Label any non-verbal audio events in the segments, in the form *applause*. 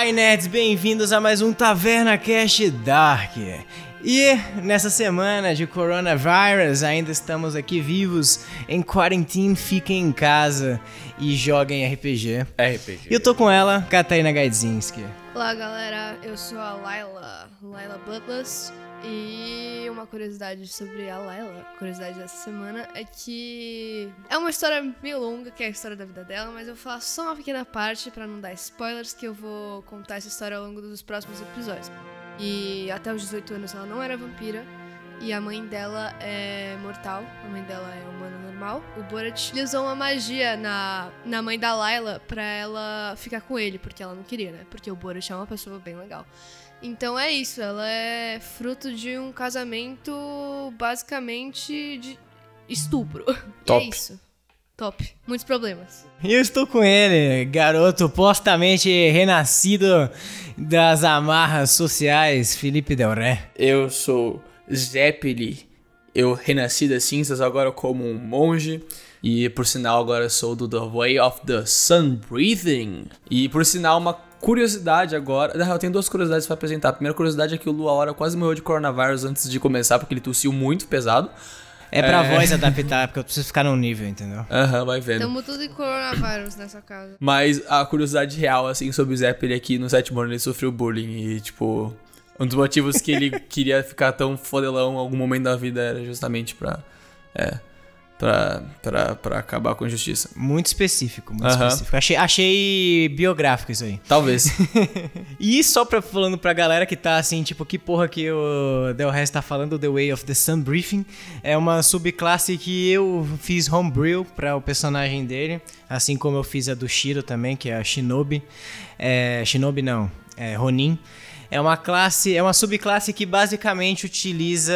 Olá, nerds, bem-vindos a mais um Taverna Cast Dark. E nessa semana de coronavírus, ainda estamos aqui vivos em quarentena, fiquem em casa e joguem RPG. RPG. E eu tô com ela, Katarina Gaidzinski. Olá galera, eu sou a Laila, Laila Bloodlust. E uma curiosidade sobre a Laila, curiosidade dessa semana, é que é uma história meio longa, que é a história da vida dela, mas eu vou falar só uma pequena parte pra não dar spoilers, que eu vou contar essa história ao longo dos próximos episódios. E até os 18 anos ela não era vampira, e a mãe dela é mortal, a mãe dela é humana normal. O Borat ele usou uma magia na, na mãe da Layla pra ela ficar com ele, porque ela não queria, né? Porque o Borat é uma pessoa bem legal. Então é isso, ela é fruto de um casamento basicamente de estupro. Top. *laughs* E é isso. Top. Muitos problemas. E eu estou com ele, garoto postamente renascido das amarras sociais, Felipe Del Ré. Eu sou Zeppeli. Eu renasci das cinzas agora como um monge. E por sinal, agora sou do The Way of the Sun Breathing. E por sinal, uma curiosidade agora. Não, eu tenho duas curiosidades pra apresentar. A primeira curiosidade é que o Lua Hora quase morreu de coronavírus antes de começar, porque ele tossiu muito pesado. É pra É. voz adaptar, porque eu preciso ficar num nível, entendeu? Aham, vai vendo. Tamo tudo em coronavírus nessa casa. Mas a curiosidade real, assim, sobre o Zeppeli é que no sétimo ano ele sofreu bullying e, tipo, um dos motivos que ele *laughs* queria ficar tão fodelão em algum momento da vida era justamente pra. É. Pra, pra, pra acabar com a injustiça. Muito específico, muito específico. Achei, achei biográfico isso aí. Talvez. *laughs* E só pra falando pra galera que tá assim, tipo, que porra que o Del Rest tá falando, The Way of the Sun Briefing, é uma subclasse que eu fiz homebrew pra o personagem dele, assim como eu fiz a do Shiro também, que é a Shinobi. É, Shinobi não, é Ronin. É uma classe, é uma subclasse que basicamente utiliza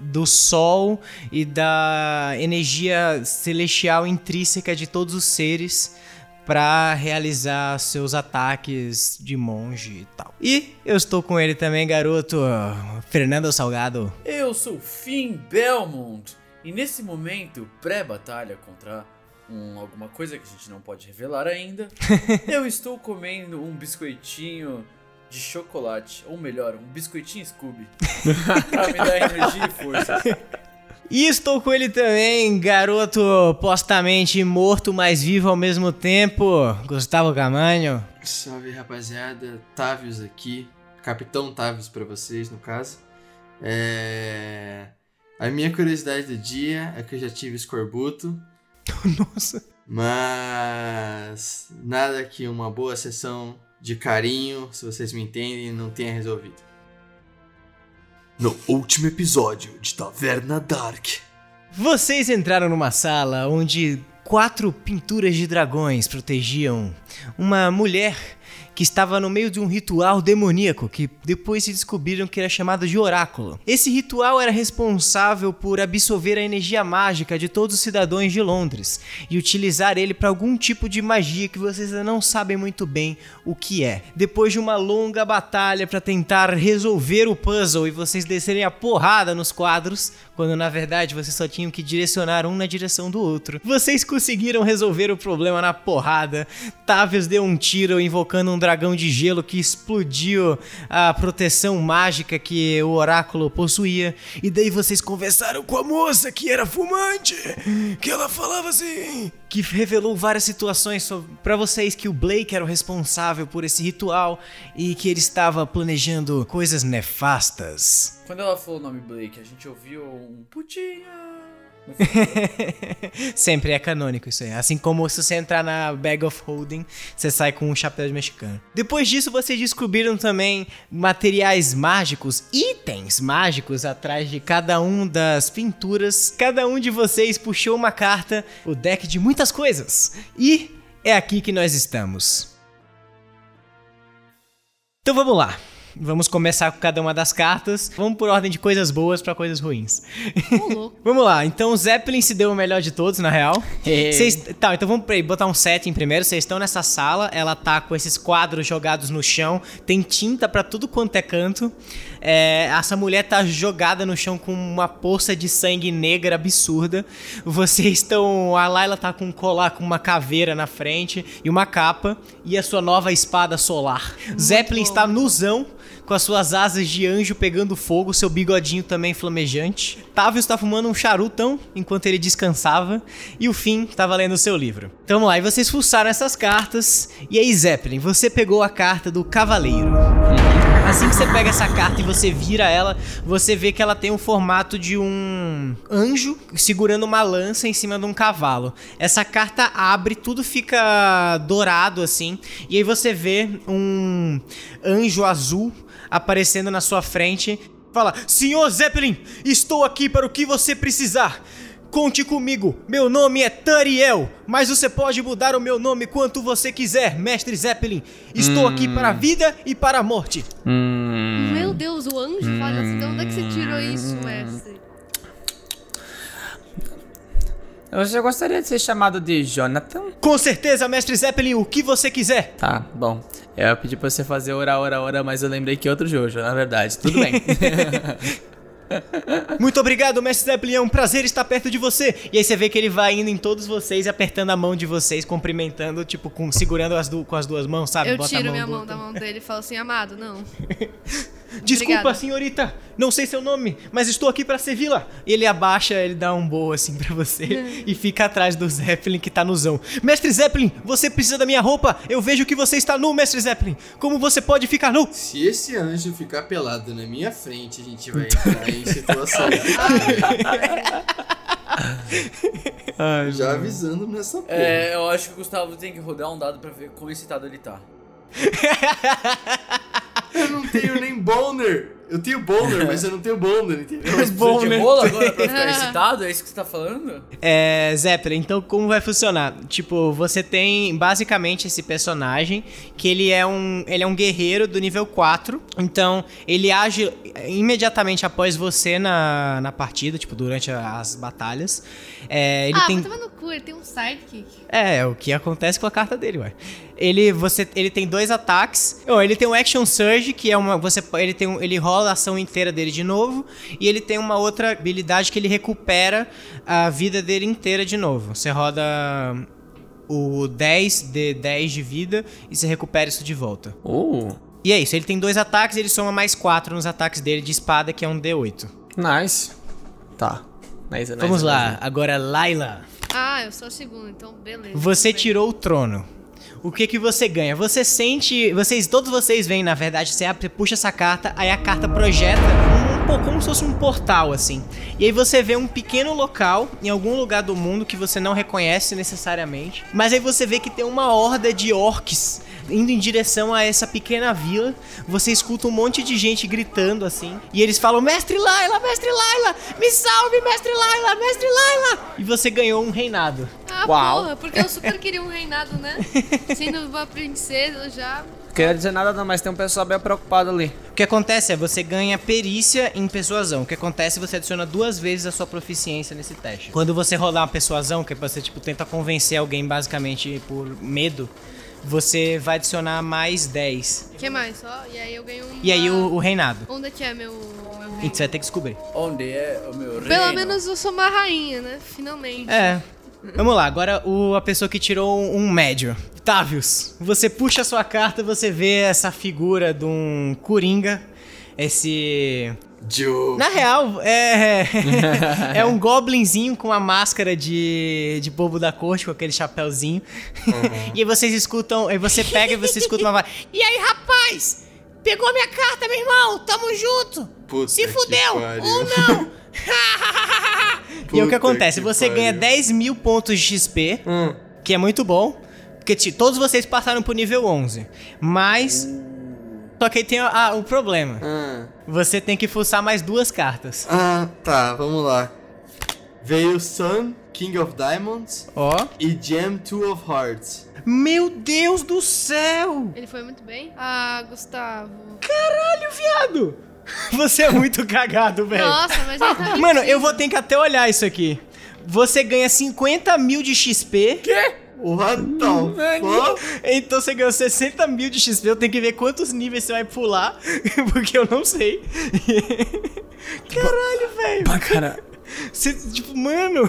do sol e da energia celestial intrínseca de todos os seres para realizar seus ataques de monge e tal. E eu estou com ele também, garoto Fernando Salgado. Eu sou Finn Belmont e nesse momento pré-batalha contra um, alguma coisa que a gente não pode revelar ainda, *laughs* eu estou comendo um biscoitinho de chocolate, ou melhor, um biscoitinho Scooby, *laughs* pra me dar energia e força. E estou com ele também, garoto postamente morto, mas vivo ao mesmo tempo, Gustavo Camanho. Salve rapaziada, Tavius aqui, Capitão Tavius pra vocês no caso. É... A minha curiosidade do dia é que eu já tive escorbuto, *laughs* Nossa. mas nada que uma boa sessão de carinho, se vocês me entendem, não tenha resolvido. No último episódio de Taverna Dark. Vocês entraram numa sala onde quatro pinturas de dragões protegiam uma mulher que estava no meio de um ritual demoníaco que depois se descobriram que era chamado de oráculo. Esse ritual era responsável por absorver a energia mágica de todos os cidadãos de Londres e utilizar ele para algum tipo de magia que vocês ainda não sabem muito bem o que é. Depois de uma longa batalha para tentar resolver o puzzle e vocês descerem a porrada nos quadros, quando na verdade vocês só tinham que direcionar um na direção do outro. Vocês conseguiram resolver o problema na porrada. Tavius deu um tiro invocando um dragão de gelo que explodiu a proteção mágica que o oráculo possuía. E daí vocês conversaram com a moça que era fumante, que ela falava assim, que revelou várias situações pra vocês que o Blake era o responsável por esse ritual e que ele estava planejando coisas nefastas. Quando ela falou o nome Blake, a gente ouviu um putinha. *laughs* Sempre é canônico isso aí. Assim como se você entrar na Bag of Holding, você sai com um chapéu de mexicano. Depois disso, vocês descobriram também materiais mágicos, itens mágicos atrás de cada um das pinturas. Cada um de vocês puxou uma carta, o deck de muitas coisas. E é aqui que nós estamos. Então vamos lá. Vamos começar com cada uma das cartas. Vamos por ordem de coisas boas pra coisas ruins. *laughs* Vamos lá, então o Zeppelin se deu o melhor de todos, na real. É. Vocês- tá, então vamos botar um setting primeiro. Vocês estão nessa sala, ela tá com esses quadros jogados no chão, tem tinta pra tudo quanto é canto. É, essa mulher tá jogada no chão com uma poça de sangue negra absurda. Vocês estão. A Layla tá com um colar com uma caveira na frente e uma capa e a sua nova espada solar. Zeppelin está nuzão com as suas asas de anjo pegando fogo, seu bigodinho também flamejante. Tavius está fumando um charutão enquanto ele descansava. E o Finn estava lendo o seu livro. Então vamos lá, e vocês fuçaram essas cartas. E aí, Zeppelin, você pegou a carta do Cavaleiro. Assim que você pega essa carta e você vira ela, você vê que ela tem o formato de um anjo segurando uma lança em cima de um cavalo. Essa carta abre, tudo fica dourado assim, e aí você vê um anjo azul aparecendo na sua frente. Fala: Senhor Zeppelin, estou aqui para o que você precisar. Conte comigo, meu nome é Tariel, mas você pode mudar o meu nome quanto você quiser, Mestre Zeppelin. Estou aqui para a vida e para a morte. Hum. Meu Deus, o anjo fala assim. Então onde é que você tirou isso, mestre? Eu gostaria de ser chamado de Jonathan. Com certeza, Mestre Zeppelin, o que você quiser. Tá, bom. Eu pedi pra você fazer ora, ora, ora, mas eu lembrei que é outro Jojo, na verdade. Tudo bem. *laughs* Muito obrigado, Mestre Zeppelin, é um prazer estar perto de você. E aí você vê que ele vai indo em todos vocês, apertando a mão de vocês, cumprimentando, tipo, com, segurando as com as duas mãos, sabe? Eu Bota a tiro minha do mão da mão dele e falo assim, amado, não. *laughs* Desculpa, Obrigada. senhorita, não sei seu nome, mas estou aqui para servi-la. E ele abaixa, ele dá um boa assim pra você e fica atrás do Zeppelin que tá no zão. Mestre Zeppelin, você precisa da minha roupa? Eu vejo que você está nu, Mestre Zeppelin. Como você pode ficar nu? Se esse anjo ficar pelado na minha frente, a gente vai entrar em situação. *laughs* Já avisando nessa porra. É, eu acho que o Gustavo tem que rodar um dado pra ver quão excitado ele tá. *laughs* Eu não tenho nem boner. Eu tenho boner, mas eu não tenho boner, entendeu? *laughs* Mas Precisa de rola agora pra ficar *laughs* excitado? É isso que você tá falando? É, Zeppelin, então como vai funcionar? Tipo, você tem basicamente esse personagem que ele é um, ele é um guerreiro do nível 4. Então, ele age imediatamente após você na, na partida, tipo, durante as batalhas. É, ele ah, tem tomar no cu, ele tem um sidekick. É, é o que acontece com a carta dele, ué. Ele, você, ele tem dois ataques. Oh, ele tem um Action Surge, que é uma. Você, ele, tem um, ele rola a ação inteira dele de novo. E ele tem uma outra habilidade que ele recupera a vida dele inteira de novo. Você roda o 10 de 10 de vida e você recupera isso de volta. uh, E é isso, ele tem dois ataques ele soma mais 4 nos ataques dele de espada, que é um D8. nice. Tá. Nice, nice, Vamos lá, nice. agora Laila. Ah, eu sou a segunda, então beleza. Você tirou o trono. O que que você ganha? Você sente, vocês, todos vocês veem, na verdade, você abre- puxa essa carta, aí a carta projeta um, como se fosse um portal assim. E aí você vê um pequeno local em algum lugar do mundo que você não reconhece necessariamente, mas aí você vê que tem uma horda de orcs indo em direção a essa pequena vila. Você escuta um monte de gente gritando assim, e eles falam: "Mestre Laila, mestre Laila, me salve, mestre Laila, mestre Laila!" E você ganhou um reinado. Ah, Uau. porra, porque eu super queria um reinado, né? *laughs* Sendo uma princesa, eu já... Não queria dizer nada não, mas tem um pessoal bem preocupado ali. O que acontece é você ganha perícia em persuasão. O que acontece é você adiciona duas vezes a sua proficiência nesse teste. Quando você rolar uma persuasão, que é você tipo tenta convencer alguém basicamente por medo, você vai adicionar mais 10. O que mais? Só? E aí eu ganho um... E aí o, o reinado. Onde é que é meu, meu E reino? você vai ter que descobrir. Onde é o meu reino? Pelo menos eu sou uma rainha, né? Finalmente. É. Vamos lá, agora o, a pessoa que tirou um, um médio. Tavius, você puxa a sua carta, você vê essa figura de um coringa. Esse Joe. Na real, é. é *laughs* um goblinzinho com a máscara de, de bobo da corte, com aquele chapéuzinho. *laughs* e aí vocês escutam. Aí você pega e você escuta uma voz. E aí, rapaz? Pegou minha carta, meu irmão? Tamo junto! Puta Se fudeu! Ou não! *laughs* e aí o que acontece? que Você ganha pariu. 10 mil pontos de XP, Hum. que é muito bom. Porque todos vocês passaram pro nível 11. Mas. Só que aí tem ah, o problema. Ah. Você tem que fuçar mais duas cartas. Ah, tá, vamos lá. Veio Sun King of Diamonds Ó. e Gem 2 of Hearts. Meu Deus do céu! Ele foi muito bem. Ah, Gustavo. Caralho, viado! *laughs* Você é muito cagado, velho. Nossa, mas ele tá Mano, eu vou ter que até olhar isso aqui. Você ganha 50 mil de XP. What the fuck? Então você ganhou 60 mil de XP. Eu tenho que ver quantos níveis você vai pular. *laughs* Porque eu não sei. *laughs* Caralho, velho. Pra caralho. Você, tipo, mano.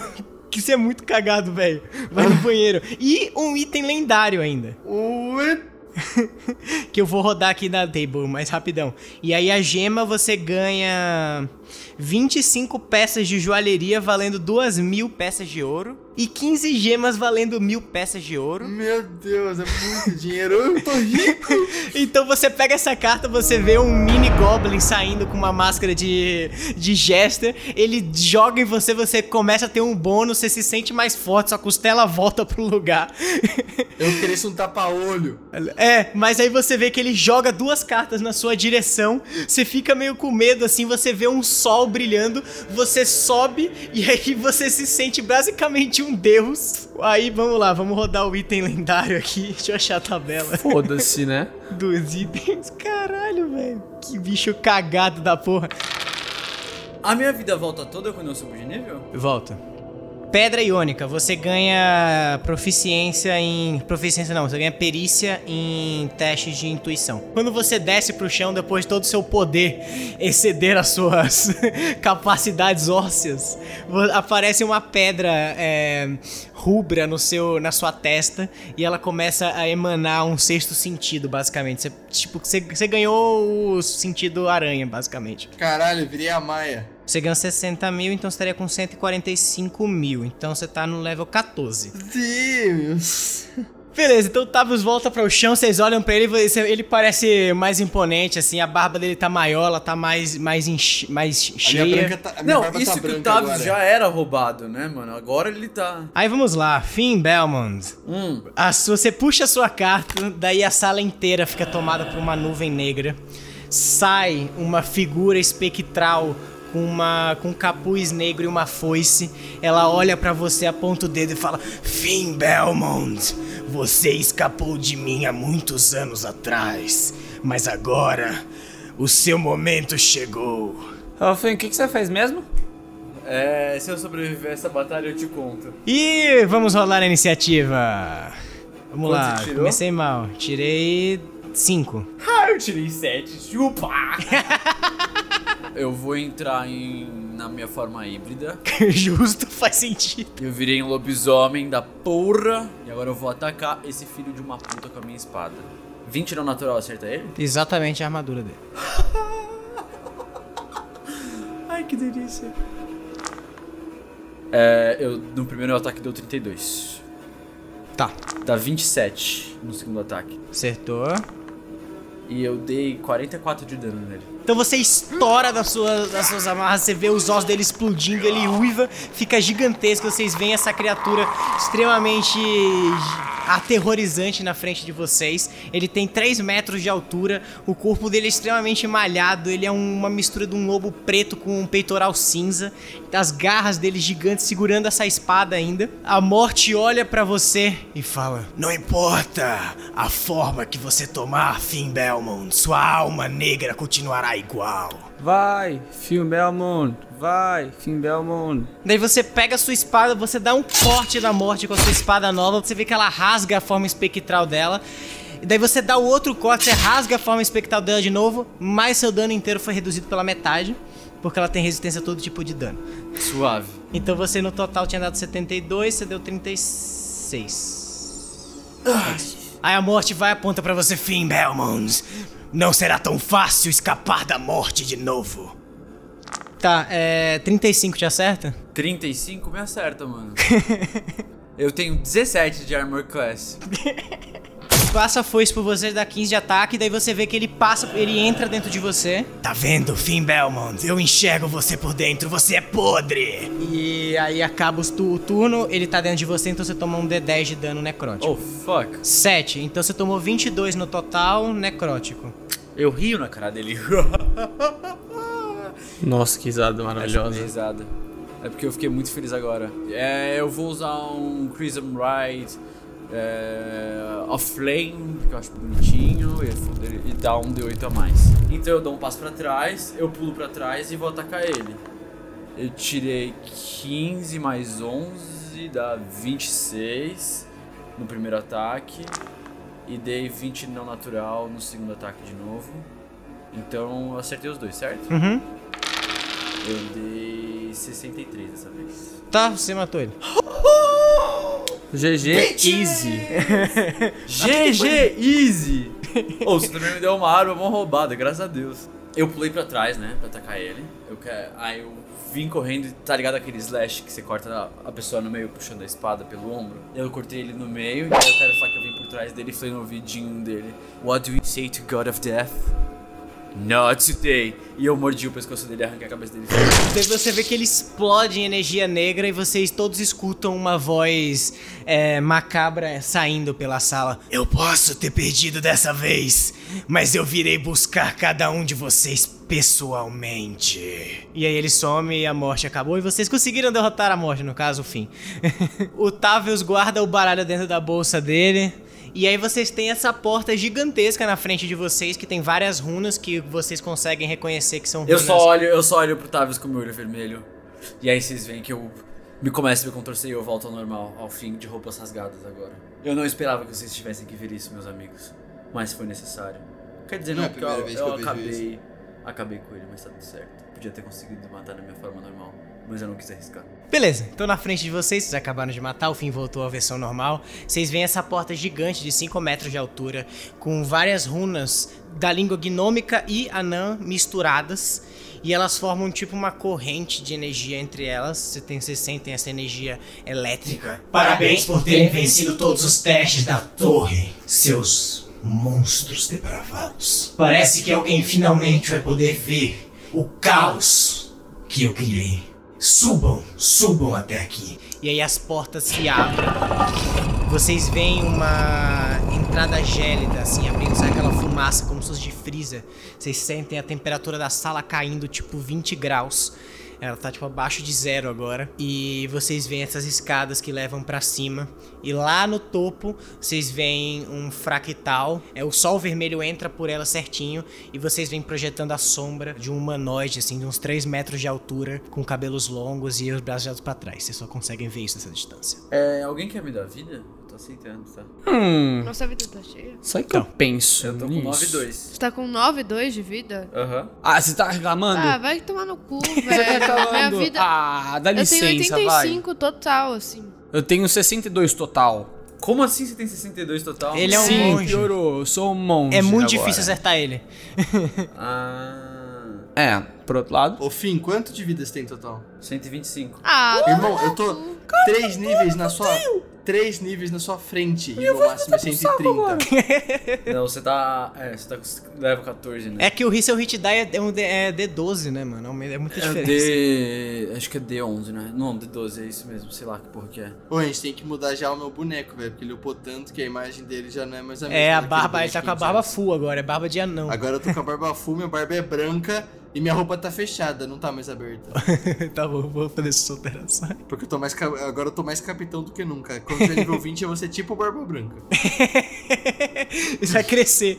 Que você é muito cagado, velho. Vai no banheiro. E um item lendário ainda. What? *laughs* que eu vou rodar aqui na table, mais rapidão. E aí a gema você ganha 25 peças de joalheria valendo 2 mil peças de ouro. E 15 gemas valendo mil peças de ouro. Meu Deus, é muito dinheiro. Eu tô rico. *laughs* Então você pega essa carta, você vê um mini goblin saindo com uma máscara de, de jester. Ele joga em você, você começa a ter um bônus, você se sente mais forte, sua costela volta pro lugar. Eu cresço um tapa-olho. É, mas aí você vê que ele joga duas cartas na sua direção, você fica meio com medo assim, você vê um sol brilhando, você sobe e aí você se sente basicamente um deus. Aí vamos lá, vamos rodar o item lendário aqui. *laughs* Deixa eu achar a tabela Foda-se, né? *laughs* dos itens. Caralho, velho. Que bicho cagado da porra. A minha vida volta toda quando eu subo de nível? Volta. Pedra iônica, você ganha proficiência em. Proficiência não, você ganha perícia em testes de intuição. Quando você desce pro chão depois de todo o seu poder exceder as suas *laughs* capacidades ósseas, aparece uma pedra é, rubra no seu, na sua testa e ela começa a emanar um sexto sentido, basicamente. Você, tipo, você, você ganhou o sentido aranha, basicamente. Caralho, virei a Maia. Você ganhou 60 mil, então você estaria com 145 mil. Então você tá no level 14. Deus. Beleza, então o Tavius volta para o chão, vocês olham pra ele, ele parece mais imponente, assim, a barba dele tá maior, ela tá mais, mais, enche- mais A minha, cheia. tá, a minha Não, barba isso tá que o Tavius agora. já era roubado, né, mano? Agora ele tá. Aí vamos lá, Finn Belmont. Hum. A sua- você puxa a sua carta, daí a sala inteira fica tomada por uma nuvem negra. Sai uma figura espectral com uma com um capuz negro e uma foice. Ela olha pra você, aponta o dedo e fala: "Finn Belmont, você escapou de mim há muitos anos atrás, mas agora o seu momento chegou." Fê, o que, que você fez mesmo? É, se eu sobreviver a essa batalha, eu te conto. E vamos rolar a iniciativa. Vamos Quanto lá, comecei mal. Tirei 5. Eu tirei 7. Chupa! *laughs* eu vou entrar em, na minha forma híbrida. *laughs* Justo, faz sentido. Eu virei um lobisomem da porra. E agora eu vou atacar esse filho de uma puta com a minha espada. 20 no natural acerta ele? Exatamente a armadura dele. *laughs* Ai, que delícia. É, eu, no primeiro ataque deu 32. Tá, Dá 27 no segundo ataque. acertou. E eu dei 44 de dano nele. Então você estoura das suas, das suas amarras, você vê os ossos dele explodindo, ele uiva, fica gigantesco. Vocês veem essa criatura extremamente aterrorizante na frente de vocês. Ele tem 3 metros de altura, o corpo dele é extremamente malhado, ele é uma mistura de um lobo preto com um peitoral cinza, as garras dele gigantes segurando essa espada ainda. A morte olha pra você e fala: Não importa a forma que você tomar, Finn Belmont, sua alma negra continuará igual. Vai, Finn Belmont. Vai, Finn Belmont. Daí você pega a sua espada, você dá um corte na morte com a sua espada nova, você vê que ela rasga a forma espectral dela. E daí você dá o outro corte, você rasga a forma espectral dela de novo, mas seu dano inteiro foi reduzido pela metade, porque ela tem resistência a todo tipo de dano. Suave. Então você no total tinha dado 72, você deu 36. Aí a morte vai e aponta pra você, Finn Belmont. Não será tão fácil escapar da morte de novo. Tá, é. 35 te acerta? 35 me acerta, mano. *laughs* eu tenho 17 de armor class. *laughs* Passa a foice por você, dá 15 de ataque, daí você vê que ele passa, ele entra dentro de você. Tá vendo, Finn Belmont? Eu enxergo você por dentro, você é podre! E aí acaba o turno, ele tá dentro de você, então você toma um D10 de dano necrótico. Oh, fuck. 7, então você tomou 22 no total, necrótico. Eu rio na cara dele. *laughs* Nossa, que risada maravilhosa. risada. É porque eu fiquei muito feliz agora. É, eu vou usar um Crimson Ride é, of Flame, que eu acho bonitinho, e, e dá um D8 a mais. Então eu dou um passo pra trás, eu pulo pra trás e vou atacar ele. Eu tirei 15 mais 11, dá 26 no primeiro ataque. E dei 20 não natural no segundo ataque de novo. Então eu acertei os dois, certo? Uhum. Eu dei 63 dessa vez. Tá, você matou ele. *laughs* GG Easy. *laughs* GG Easy! *laughs* Ô, você também me deu uma arma mó roubada, graças a Deus. Eu pulei pra trás, né, pra atacar ele. Eu quero... Aí eu vim correndo e tá ligado aquele slash que você corta a- pessoa no meio puxando a espada pelo ombro? Eu cortei ele no meio e aí eu quero falar que eu vim por trás dele e falei no ouvidinho dele What do you say to God of Death? Not today. E eu mordi o pescoço dele e arranquei a cabeça dele. Daí você vê que ele explode em energia negra e vocês todos escutam uma voz é, macabra saindo pela sala. Eu posso ter perdido dessa vez, mas eu virei buscar cada um de vocês pessoalmente. E aí ele some e a morte acabou e vocês conseguiram derrotar a morte, no caso, o fim. *laughs* o Tavius guarda o baralho dentro da bolsa dele. E aí vocês têm essa porta gigantesca na frente de vocês que tem várias runas que vocês conseguem reconhecer que são Eu runas. só olho, eu só olho pro Tavius com o meu olho vermelho. E aí vocês veem que eu me começo a me contorcer e eu volto ao normal, ao fim de roupas rasgadas agora. Eu não esperava que vocês tivessem que ver isso, meus amigos. Mas foi necessário. Quer dizer, Não não, é porque eu, vez eu que eu acabei. Acabei com ele, mas tá tudo certo. Podia ter conseguido matar na minha forma normal. Mas eu não quis arriscar. Beleza, então na frente de vocês, vocês acabaram de matar, o fim voltou à versão normal. Vocês veem essa porta gigante de 5 metros de altura, com várias runas da língua gnômica e anã misturadas. E elas formam tipo uma corrente de energia entre elas. Você tem, vocês sentem essa energia elétrica. Parabéns por terem vencido todos os testes da torre, seus monstros depravados. Parece que alguém finalmente vai poder ver o caos que eu criei. Subam, subam até aqui. E aí as portas se abrem. Vocês veem uma entrada gélida, assim, abrindo, sabe aquela fumaça como se fosse de freezer. Vocês sentem a temperatura da sala caindo, tipo 20 graus. Ela tá, tipo, abaixo de zero agora. E vocês veem essas escadas que levam pra cima. E lá no topo, vocês veem um fractal. É, o sol vermelho entra por ela certinho. E vocês veem projetando a sombra de um humanoide, assim, de uns 3 metros de altura, com cabelos longos e os braços pra trás. Vocês só conseguem ver isso nessa distância. É, alguém quer me dar vida? Aceitando, tá? Hum, Nossa vida tá cheia. só que eu penso Eu tô com nisso. 9 2. Você tá com 9, 2 de vida? Aham. Ah, você tá reclamando? Ah, vai tomar no cu, *laughs* Você tá velho. Minha reclamando? vida. Ah, dá eu tenho licença, vai. 85 total, assim. Eu tenho 62 total. Como assim você tem 62 total? Ele é um Sim, monge. piorou. Eu sou um monge É muito agora. difícil acertar ele. Ah. É, por outro lado. Ô, Fim, quanto de vidas tem total? 125. Ah, Irmão, eu tô três níveis na sua. Três níveis na sua frente. E o máximo é 130. *laughs* Não, você tá. É, você tá com level 14, né? É que o seu hit die é, é um D, é D12, né, mano? É É muita É o diferença. D. Acho que é D11, né? Não, D12, é isso mesmo. Sei lá que porra que é. Ô, a gente tem que mudar já o meu boneco, velho. Porque ele upou tanto que a imagem dele já não é mais a mesma. É, a barba, ele tá com a barba full agora, é barba de anão. Agora eu tô com a barba full, minha barba é branca e minha roupa tá fechada, não tá mais aberta. *laughs* tá bom, vou fazer essa alteração. Porque eu tô mais. Agora eu tô mais capitão do que nunca. Quando tiver nível *laughs* 20, eu vou ser tipo barba branca. Isso *laughs* vai crescer.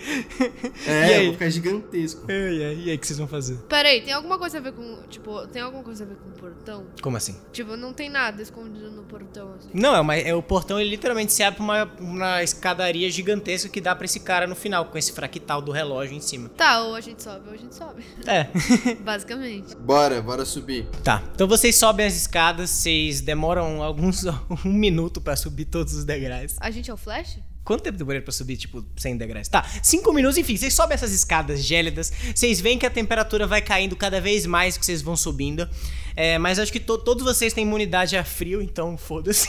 É, eu aí? vou ficar gigantesco. E aí, e aí, o que vocês vão fazer? Pera aí, tem alguma coisa a ver com. Tipo, tem alguma coisa a ver com o portão? Como assim? Tipo, não tem nada escondido no portão, assim. Não, é, uma, é o portão, ele literalmente se abre pra uma, uma escadaria gigantesca que dá pra esse cara no final, com esse fractal do relógio em cima. Tá, ou a gente sobe ou a gente sobe. É. *laughs* Basicamente. Bora, bora subir. tá, então vocês sobem as escadas, vocês demoram alguns. *laughs* um minuto pra subir todos os degraus. A gente é o Flash? Quanto tempo demorei pra subir, tipo, 100 degraus? Tá, 5 minutos, enfim, vocês sobem essas escadas gélidas, vocês veem que a temperatura vai caindo cada vez mais que vocês vão subindo. É, mas acho que to- todos vocês têm imunidade a frio, então foda-se.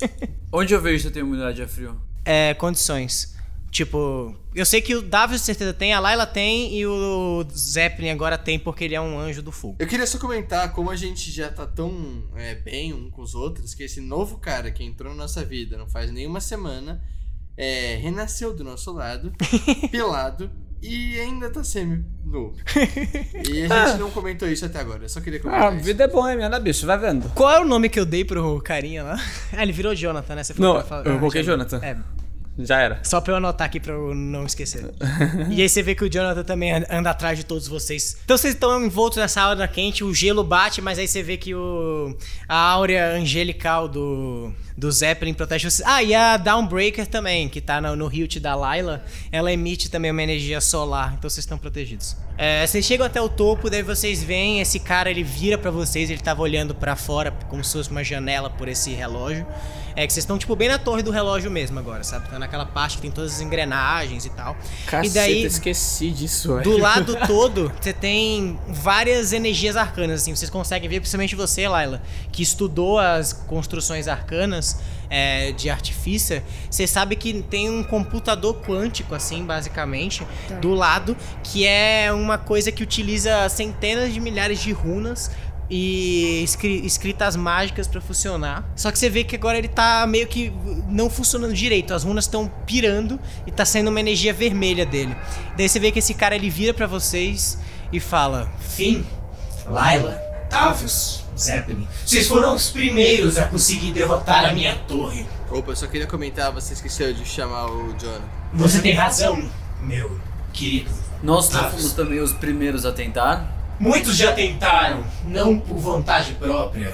*laughs* Onde eu vejo se eu tenho imunidade a frio? É, condições. Tipo, eu sei que o Davi com certeza tem, a Layla tem e o Zeppelin agora tem porque ele é um anjo do fogo. Eu queria só comentar como a gente já tá tão é, bem um com os outros que esse novo cara que entrou na nossa vida não faz nenhuma semana é, renasceu do nosso lado, *laughs* pelado e ainda tá semi-nu. *laughs* e a gente não comentou isso até agora, eu só queria Ah, comentar a isso. vida é boêmia, né, bicho? Vai vendo. Qual é o nome que eu dei pro carinha lá? *laughs* Ah, ele virou Jonathan, né? Você Não, pra falar- eu ah, coloquei já- Jonathan. É, Já era. só pra eu anotar aqui pra eu não esquecer. e aí você vê que o Jonathan também an- anda atrás de todos vocês. Então vocês estão envoltos nessa aura quente, o gelo bate, mas aí você vê que o a áurea angelical do, do Zeppelin protege vocês. Ah, e a Downbreaker também, que tá no, no hilt da Layla, ela emite também uma energia solar, então vocês estão protegidos. É, vocês chegam até o topo, daí vocês veem esse cara, ele vira pra vocês, ele tava olhando pra fora, como se fosse uma janela por esse relógio. É que vocês estão, tipo, bem na torre do relógio mesmo agora, sabe? Tá naquela parte que tem todas as engrenagens e tal. Caceta, e daí, esqueci disso, velho. do lado todo, você tem várias energias arcanas, assim. Vocês conseguem ver, principalmente você, Laila, que estudou as construções arcanas é, de artifício. Você sabe que tem um computador quântico, assim, basicamente, Tá. do lado, que é uma coisa que utiliza centenas de milhares de runas e escri- escritas mágicas pra funcionar. Só que você vê que agora ele tá meio que não funcionando direito. As runas estão pirando e tá saindo uma energia vermelha dele. Daí você vê que esse cara ele vira pra vocês e fala: Fim, Laila, Tavius, Zeppelin. Vocês foram os primeiros a conseguir derrotar a minha torre. Opa, eu só queria comentar, você esqueceu de chamar o Jonah. Você tem razão, meu querido. Nós não fomos também os primeiros a tentar. Muitos já tentaram, não por vontade própria.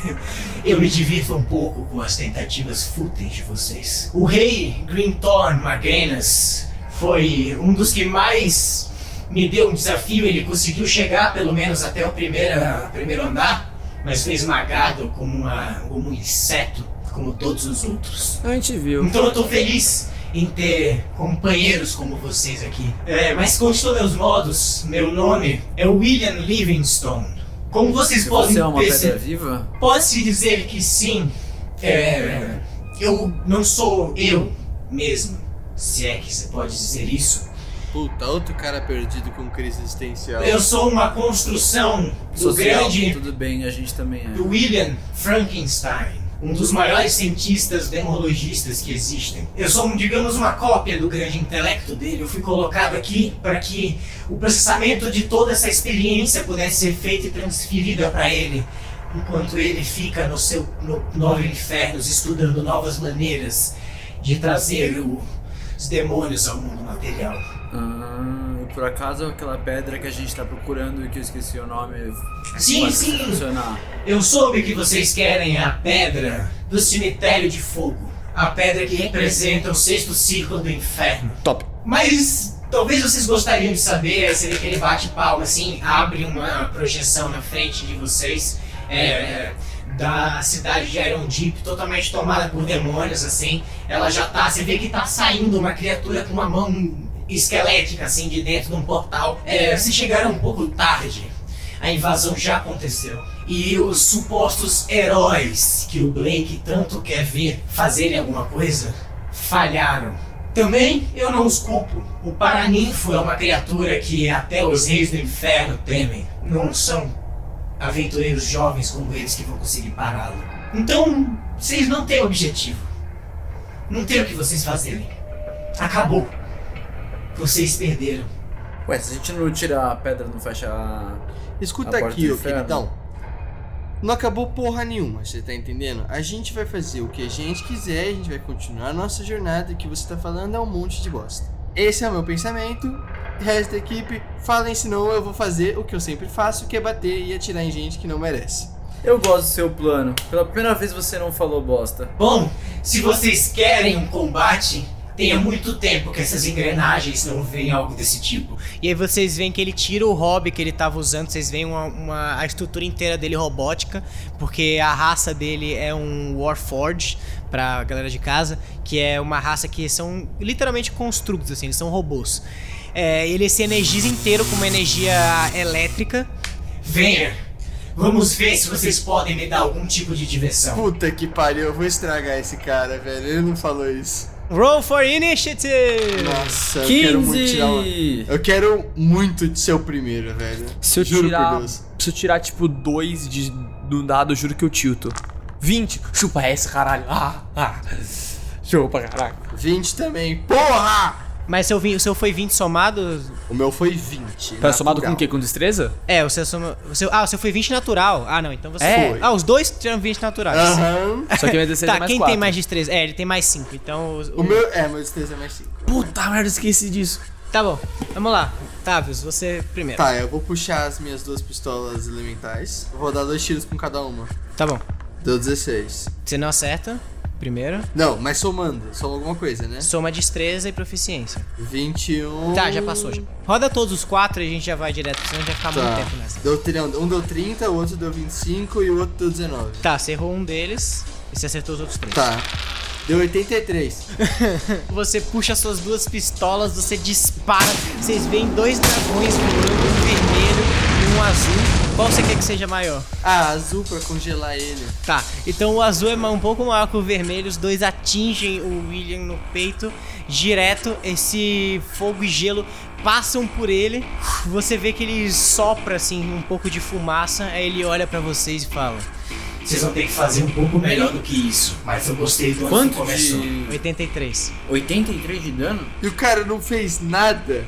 *laughs* Eu me divirto um pouco com as tentativas fúteis de vocês. O rei Greenthorn Magenas foi um dos que mais me deu um desafio. Ele conseguiu chegar pelo menos até o primeiro, primeiro andar, mas foi esmagado como, uma, como um inseto, como todos os outros. A gente viu. Então eu tô feliz em ter companheiros como vocês aqui. É, mas todos meus modos, meu nome é William Livingstone. Como vocês podem Você é uma pedra perceber, viva? pode-se dizer que sim. É, eu não sou eu mesmo, se é que você pode dizer isso. Puta, outro cara perdido com crise existencial. Eu sou uma construção do Social, grande tudo bem, a gente também é. do William Frankenstein, um dos maiores cientistas demologistas que existem. Eu sou, digamos, uma cópia do grande intelecto dele. Eu fui colocado aqui para que o processamento de toda essa experiência pudesse ser feito e transferida para ele, enquanto ele fica no seu no nove infernos estudando novas maneiras de trazer o- os demônios ao mundo material. Ah, por acaso aquela pedra que a gente tá procurando e que eu esqueci o nome. Sim, sim. funcionar. Eu soube que vocês querem a pedra do cemitério de fogo. A pedra que representa o sexto círculo do inferno. Top. Mas talvez vocês gostariam de saber, vê que ele bate palma assim, abre uma projeção na frente de vocês. é, da cidade de Iron Deep, totalmente tomada por demônios, assim. Ela já tá, você vê que tá saindo uma criatura com uma mão esquelética, assim, de dentro de um portal. É, vocês chegaram um pouco tarde. A invasão já aconteceu. E os supostos heróis que o Blake tanto quer ver fazerem alguma coisa falharam. Também eu não os culpo. O Paraninfo é uma criatura que até os reis do inferno temem. Não são aventureiros jovens como eles que vão conseguir pará-lo. Então, vocês não têm objetivo. Não tem o que vocês fazerem. Acabou. Vocês perderam. Ué, se a gente não tirar a pedra, não fecha a. Escuta A aqui, ô queridão. Não acabou porra nenhuma, você tá entendendo? A gente vai fazer o que a gente quiser, a gente vai continuar a nossa jornada e o que você tá falando é um monte de bosta. Esse é o meu pensamento. Resto da equipe, falem senão eu vou fazer o que eu sempre faço, que é bater e atirar em gente que não merece. Eu gosto do seu plano. Pela primeira vez você não falou bosta. Bom, se vocês querem um combate, tenha muito tempo que essas engrenagens não veem algo desse tipo. E aí vocês veem que ele tira o hobby que ele tava usando, vocês veem uma, uma- a estrutura inteira dele robótica, porque a raça dele é um Warforged, pra galera de casa, que é uma raça que são literalmente construtos, assim, eles são robôs. É, ele se energiza inteiro com uma energia elétrica. Venha, vamos ver se vocês podem me dar algum tipo de diversão. Puta que pariu, eu vou estragar esse cara, velho. Ele não falou isso. Roll for Initiative! Nossa, eu quero muito tirar uma... 15! Eu quero muito ser o primeiro, velho. Se eu Juro tirar. por Deus. Se eu tirar, tipo, dois de, do dado, eu juro que eu tilto. 20! Chupa essa, caralho! Ah! Ah! Chupa, caralho! 20 também. Porra! Mas seu, vi- o seu foi 20 somado? O meu foi 20. Tá somado com o quê? Com destreza? É, o seu soma. O seu, ah, o seu foi 20 natural. Ah, não, então você. É. Foi. Ah, os dois tiveram 20 naturais. Aham. Só que minha destreza Tá, é mais quem quatro. tem mais destreza? É, ele tem mais 5. Então. O, O meu. É, meu destreza é mais 5. Puta merda, esqueci disso. Tá bom, vamos lá. Tavius, você primeiro. Tá, eu vou puxar as minhas duas pistolas elementais. Vou dar dois tiros com cada uma. Tá bom. Deu 16. Você não acerta. Primeiro. Não, mas somando. Soma alguma coisa, né? Soma destreza e proficiência. 21. Tá, já passou já. Roda todos os quatro e a gente já vai direto, senão vai ficar muito Tá. tempo nessa. Deu, tri- um deu 30, o outro deu 25 e o outro deu 19. Tá, você errou um deles e você acertou os outros três. Tá. Deu 83. *laughs* Você puxa suas duas pistolas, você dispara, vocês veem dois dragões voando, um vermelho e um azul. Qual você quer que seja maior? Ah, azul pra congelar ele. Tá, então o azul é um pouco maior que o vermelho, os dois atingem o William no peito, direto, esse fogo e gelo passam por ele, você vê que ele sopra assim um pouco de fumaça, aí ele olha pra vocês e fala: Vocês vão ter que fazer um pouco melhor do que isso. Mas eu gostei do ano que Quanto começou. de 83. 83 de dano? E o cara não fez nada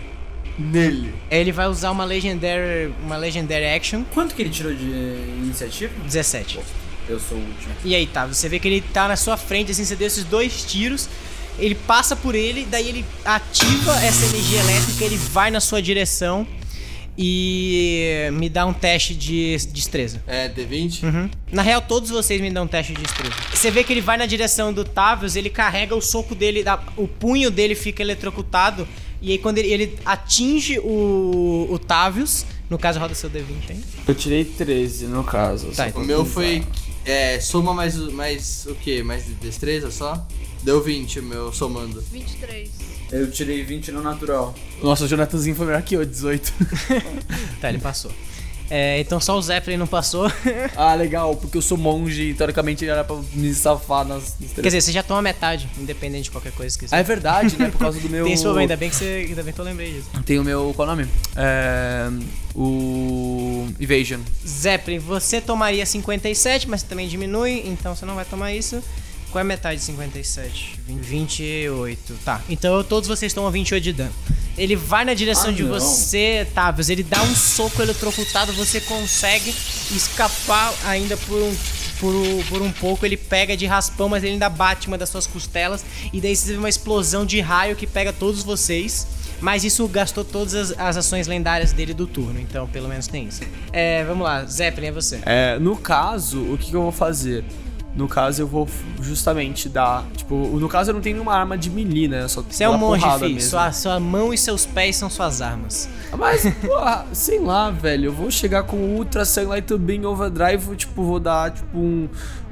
nele. Ele vai usar uma Legendary, uma Legendary Action, Quanto que ele tirou de iniciativa? 17. Eu sou o último. E aí, tá, você vê que ele tá na sua frente, assim, você deu esses dois tiros, ele passa por ele, daí ele ativa essa energia elétrica, ele vai na sua direção e me dá um teste de destreza. É, D20? Uhum. Na real, todos vocês me dão um teste de destreza. Você vê que ele vai na direção do Tavius, ele carrega o soco dele, o punho dele fica eletrocutado, e aí quando ele, ele atinge o, o Tavius, no caso roda seu D20, hein? Eu tirei 13 no caso. Tá, então O meu foi. É, soma mais, o- mais o quê? Mais de destreza só? Deu 20 o meu somando. 23. Eu tirei 20 no natural. Nossa, o Jonathanzinho foi melhor que eu, 18. *laughs* Tá, ele passou. É, então só o Zeppelin não passou. *laughs* ah, legal, porque eu sou monge e teoricamente era pra me safar nas. nas Quer dizer, você já toma metade, independente de qualquer coisa que você. Ah, é verdade, né? Por causa do *laughs* meu. Tem problema, ainda bem que você. Ainda bem que eu lembrei disso. Tem o meu. Qual é o nome? É. O. Evasion. Zeppelin, você tomaria 57, mas você também diminui, então você não vai tomar isso. Qual é a metade de 57? 20 28. Tá. Então todos vocês tomam 28 de dano. Ele vai na direção Ah, de não. você, Tavius. Ele dá um soco eletrocutado, você consegue escapar ainda por um. Por, um- por um pouco, ele pega de raspão, mas ele ainda bate uma das suas costelas. E daí você vê uma explosão de raio que pega todos vocês. Mas isso gastou todas as, as ações lendárias dele do turno, então pelo menos tem isso. É, vamos lá, Zeppelin, é você. É, no caso, o que, que eu vou fazer? No caso, eu vou justamente dar. Tipo, no caso, eu não tenho nenhuma arma de melee, né? Só Você é um monge, filho. Sua, sua mão e seus pés são suas armas. Mas, *laughs* porra, sei lá, velho. Eu vou chegar com o Ultra Sunlight Beam Overdrive, tipo, vou dar, tipo, um.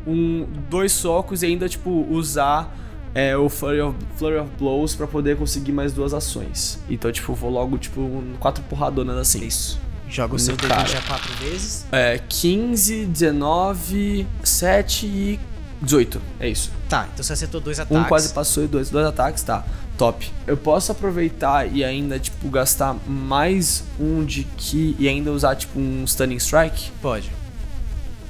um dois socos e ainda, tipo, usar é, o Flurry of, Flurry of Blows pra poder conseguir mais duas ações. Então, tipo, vou logo, tipo, um, quatro porradonas assim. Isso. Joga o seu No dedo cara. já quatro vezes. É, 15, 19, 7 e 18. É isso. Tá, então você acertou dois ataques. Um quase passou e dois. Dois ataques, tá. Top. Eu posso aproveitar e ainda, tipo, gastar mais um de Ki e ainda usar, tipo, um Stunning Strike? Pode.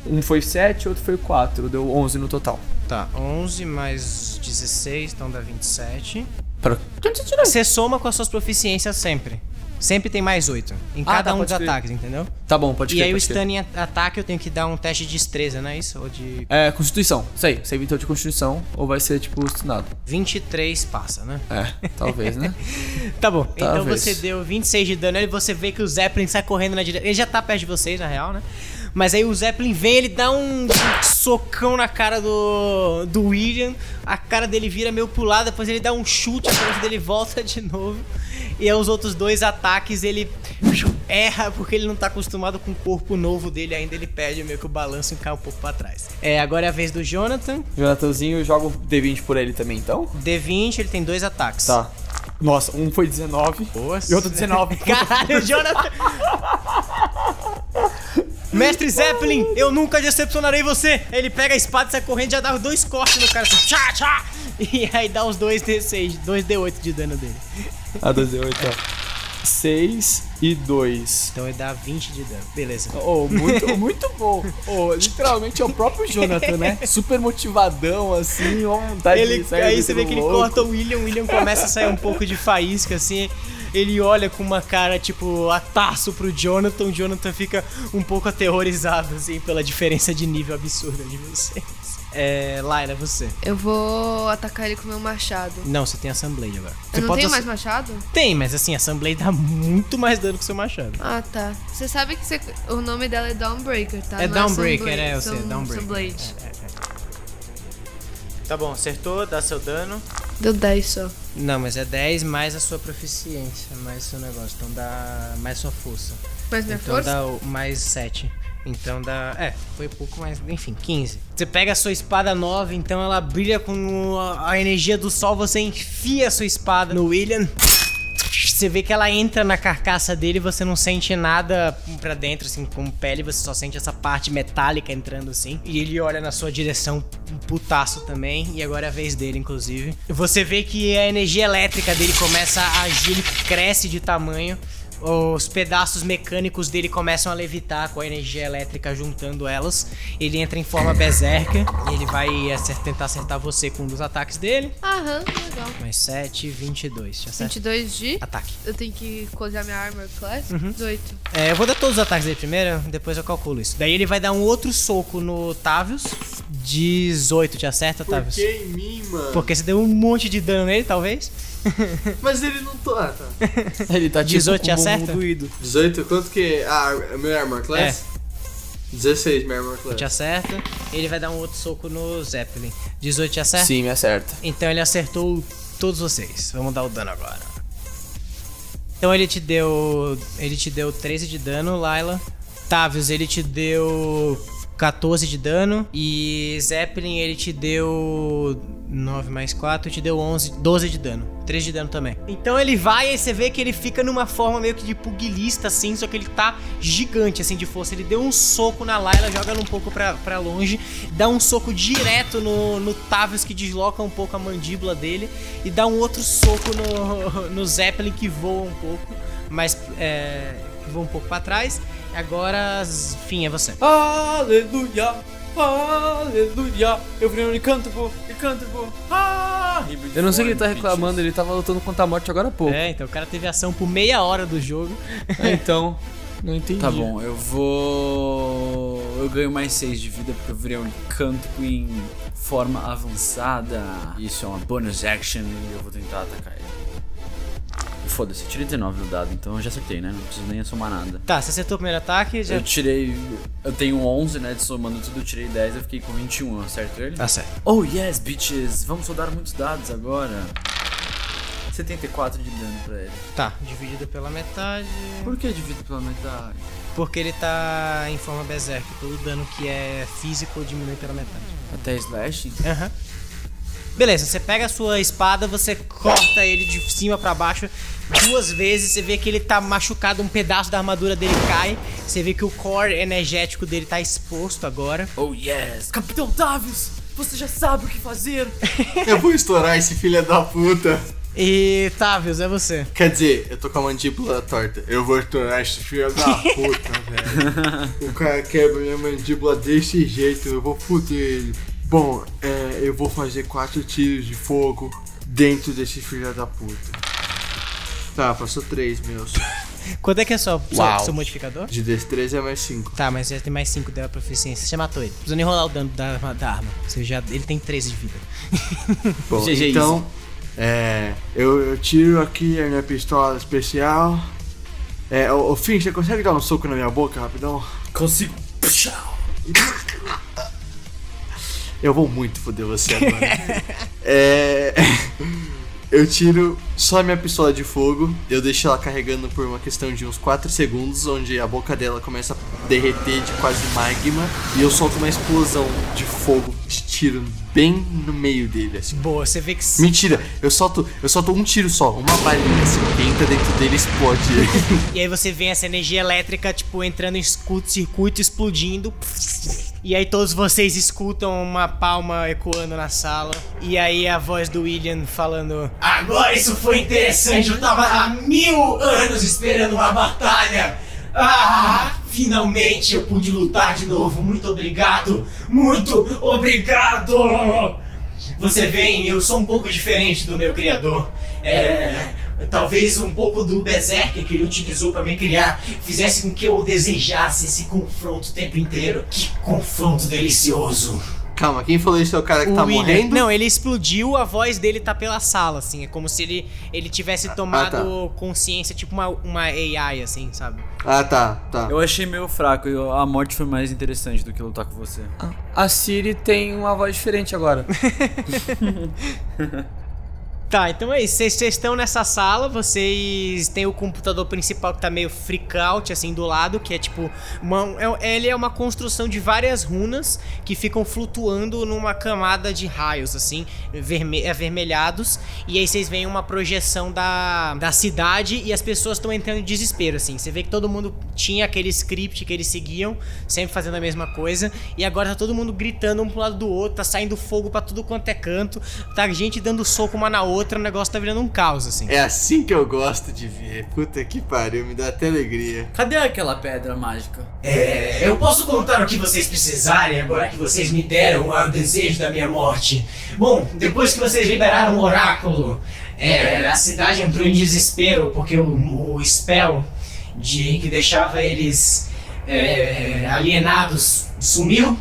Um foi 7, outro foi 4. Deu 11 no total. Tá, 11 mais 16, então dá 27. Pra... Você soma com as suas proficiências sempre. Sempre tem mais 8. Em Ah, cada tá, um dos crer. ataques, entendeu? Tá bom, pode e crer, aí o stunning a- ataque eu tenho que dar um teste de destreza, não é isso? Ou de É, Constituição. Isso aí. Save então de Constituição. Ou vai ser, tipo, stunado. 23 passa, né? É, talvez, né? *laughs* Tá bom, então Talvez. você deu 26 de dano, aí você vê que o Zeppelin sai correndo na direção. Ele já tá perto de vocês, na real, né? Mas aí o Zeppelin vem, ele dá um socão na cara do, do William, a cara dele vira meio pro lado, depois ele dá um chute, a cabeça dele volta de novo. E os outros dois ataques ele erra porque ele não tá acostumado com o corpo novo dele ainda, ele perde meio que o balanço e cai um pouco pra trás. É, agora é a vez do Jonathan. Jonathanzinho, eu jogo D20 por ele também, então? D20, ele tem dois ataques. Tá. Nossa, um foi 19 Boa. e outro 19. *laughs* Caralho, Jonathan! Mestre Zeppelin, eu nunca decepcionarei você! Ele pega a espada e sai correndo e já dá dois cortes no cara assim, tchá, tchá! E aí dá os dois D6, dois D8 de dano dele. Ah, 2 d 8, ó. 6 e 2. Então ele dá 20 de dano. Beleza. Oh, muito, muito bom. Oh, literalmente é o próprio Jonathan, né? *laughs* Super motivadão, assim, ó, vontade Ele, de aí você vê que ele louco. corta o William, o William começa a sair um pouco de faísca, assim. Ele olha com uma cara, tipo, ataço pro Jonathan. O Jonathan fica um pouco aterrorizado, assim, pela diferença de nível absurda de vocês. É. Laila, você. Eu vou atacar ele com meu machado. Não, você tem a Sunblade agora. Você Eu não pode tenho mais machado? Tem, mas assim, a Sunblade dá muito mais dano que o seu machado. Ah, tá. Você sabe que você- o nome dela é Dawnbreaker, tá? é Não Downbreaker, é, eu sei, Sun- Downbreaker. Sunblade. É, é, é. Tá bom, acertou, dá seu dano. Deu 10 só. Não, mas é 10 mais a sua proficiência, mais seu negócio. Então dá mais sua força. Mas minha Então força? dá o- mais 7. Então dá. É, foi pouco mais. Enfim, 15. Você pega a sua espada nova, então ela brilha com a, energia do sol. Você enfia a sua espada no William. Você vê que ela entra na carcaça dele você não sente nada pra dentro, assim, como pele, você só sente essa parte metálica entrando assim. E ele olha na sua direção, um putaço também, e agora é a vez dele, inclusive. Você vê que a energia elétrica dele começa a agir, ele cresce de tamanho. Os pedaços mecânicos dele começam a levitar com a energia elétrica juntando elas. Ele entra em forma berserker e ele vai acer- tentar acertar você com um dos ataques dele. Aham, legal. Mais 7, 22. Te acerta. 22 de... Ataque. Eu tenho que coisar minha armor class? Uhum. 18. É, eu vou dar todos os ataques dele primeiro, depois eu calculo isso. Daí ele vai dar um outro soco no Tavius. 18, te acerta, Por Tavius? que em mim, mano? Porque você deu um monte de dano nele, talvez? *laughs* Mas ele não tô. Ah, tá. *laughs* Ele tá tipo 18 com acerta? doído. 18, quanto que. Ah, meu armor class? 16, meu armor class. Te acerta. Ele vai dar um outro soco no Zeppelin. 18 te acerta? Sim, me acerta. Então ele acertou todos vocês. Vamos dar o dano agora. Então ele te deu. Ele te deu 13 de dano, Laila. Tavius, ele te deu 14 de dano. E Zeppelin, ele te deu 9 mais 4, te deu 11, 12 de dano. 3 de dano também. Então ele vai e você vê que ele fica numa forma meio que de pugilista, assim, só que ele tá gigante, assim, de força. Ele deu um soco na Layla, joga ela um pouco pra, pra longe, dá um soco direto no, no Tavius, que desloca um pouco a mandíbula dele, e dá um outro soco no, *laughs* no Zeppelin, que voa um pouco, mas é, voa um pouco pra trás. Agora, enfim, é você. Aleluia! Aleluia! Eu virei um licântropo, licântropo! Ah! Eu não sei o que ele tá reclamando, ele tava lutando contra a morte agora há pouco. É, então o cara teve ação por meia hora do jogo. É, então, não entendi. Tá bom, eu vou. Eu ganho mais 6 de vida porque eu virei um canto em forma avançada. Isso é uma bonus action e eu vou tentar atacar ele. Foda-se, eu tirei 19 no dado, então eu já acertei, né? Não preciso nem somar nada. Tá, você acertou o primeiro ataque, já. Eu tirei. Eu tenho 11, né? De somando tudo, eu tirei 10, eu fiquei com 21, eu acerto ele? Tá certo. Oh yes, bitches! Vamos rodar muitos dados agora. 74 de dano pra ele. Tá, dividido pela metade. Por que divido pela metade? Porque ele tá em forma berserk. Todo dano que é físico diminui pela metade. Até slashing? Aham. Beleza, você pega a sua espada, você corta ele de cima pra baixo duas vezes, você vê que ele tá machucado, um pedaço da armadura dele cai, você vê que o core energético dele tá exposto agora. Oh yes! Capitão Tavius! Você já sabe o que fazer! *laughs* Eu vou estourar esse filho da puta. E Tavius, é você. Quer dizer, eu tô com a mandíbula torta. Eu vou estourar esse filho da *laughs* puta, velho. O cara quebra minha mandíbula desse jeito, eu vou foder ele. Bom, é, eu vou fazer quatro tiros de fogo dentro desse filho da puta. Tá, passou três meus. Quanto é que é só seu, Uau. seu modificador? De destreza é mais cinco. Tá, mas já tem mais 5 dela proficiência. Você já matou ele. Não precisa nem rolar o dano da, arma- da arma. Você já, ele tem 13 de vida. *laughs* Bom, GG então, é, eu, eu tiro aqui a minha pistola especial. É, ô, ô Finn, você consegue dar um soco na minha boca rapidão? Consigo! Eu vou muito foder você agora. *laughs* é. *laughs* Eu tiro só a minha pistola de fogo, eu deixo ela carregando por uma questão de uns 4 segundos, onde a boca dela começa a derreter de quase magma, e eu solto uma explosão de fogo de tiro bem no meio dele, assim. Boa, você vê que. Mentira, eu solto, eu solto um tiro só, uma balinha assim, que entra dentro dele e explode. *laughs* E aí você vê essa energia elétrica, tipo, entrando em escudo, circuito, explodindo. E aí todos vocês escutam uma palma ecoando na sala. E aí a voz do William falando: Agora isso foi foi interessante. Eu tava há mil anos esperando uma batalha. Ah, finalmente eu pude lutar de novo. Muito obrigado. Muito obrigado. Você vem, eu sou um pouco diferente do meu criador. É, talvez um pouco do berserk que ele utilizou para me criar fizesse com que eu desejasse esse confronto o tempo inteiro. Que confronto delicioso. Calma, quem falou isso é o cara que tá O William- morrendo? Não, ele explodiu, a voz dele tá pela sala, assim. É como se ele, ele tivesse tomado consciência, tipo uma, uma AI, assim, sabe? Ah, tá, tá. Eu achei meio fraco e a morte foi mais interessante do que lutar com você. A Siri tem uma voz diferente agora. *laughs* Tá, então é isso. Vocês estão nessa sala, vocês têm o computador principal que tá meio freak out, assim, do lado, que é tipo. Uma, é- ele é uma construção de várias runas que ficam flutuando numa camada de raios, assim, verme, avermelhados. E aí vocês veem uma projeção da, da cidade e as pessoas estão entrando em desespero, assim. Você vê que todo mundo tinha aquele script que eles seguiam, sempre fazendo a mesma coisa. E agora tá todo mundo gritando um pro lado do outro, tá saindo fogo pra tudo quanto é canto, tá gente dando soco uma na outra, o negócio tá virando um caos, assim. É assim que eu gosto de ver. Puta que pariu, me dá até alegria. Cadê aquela pedra mágica? É, eu posso contar o que vocês precisarem agora que vocês me deram o desejo da minha morte. Bom, depois que vocês liberaram o oráculo, é, a cidade entrou em desespero porque o, o spell de que deixava eles é, alienados sumiu.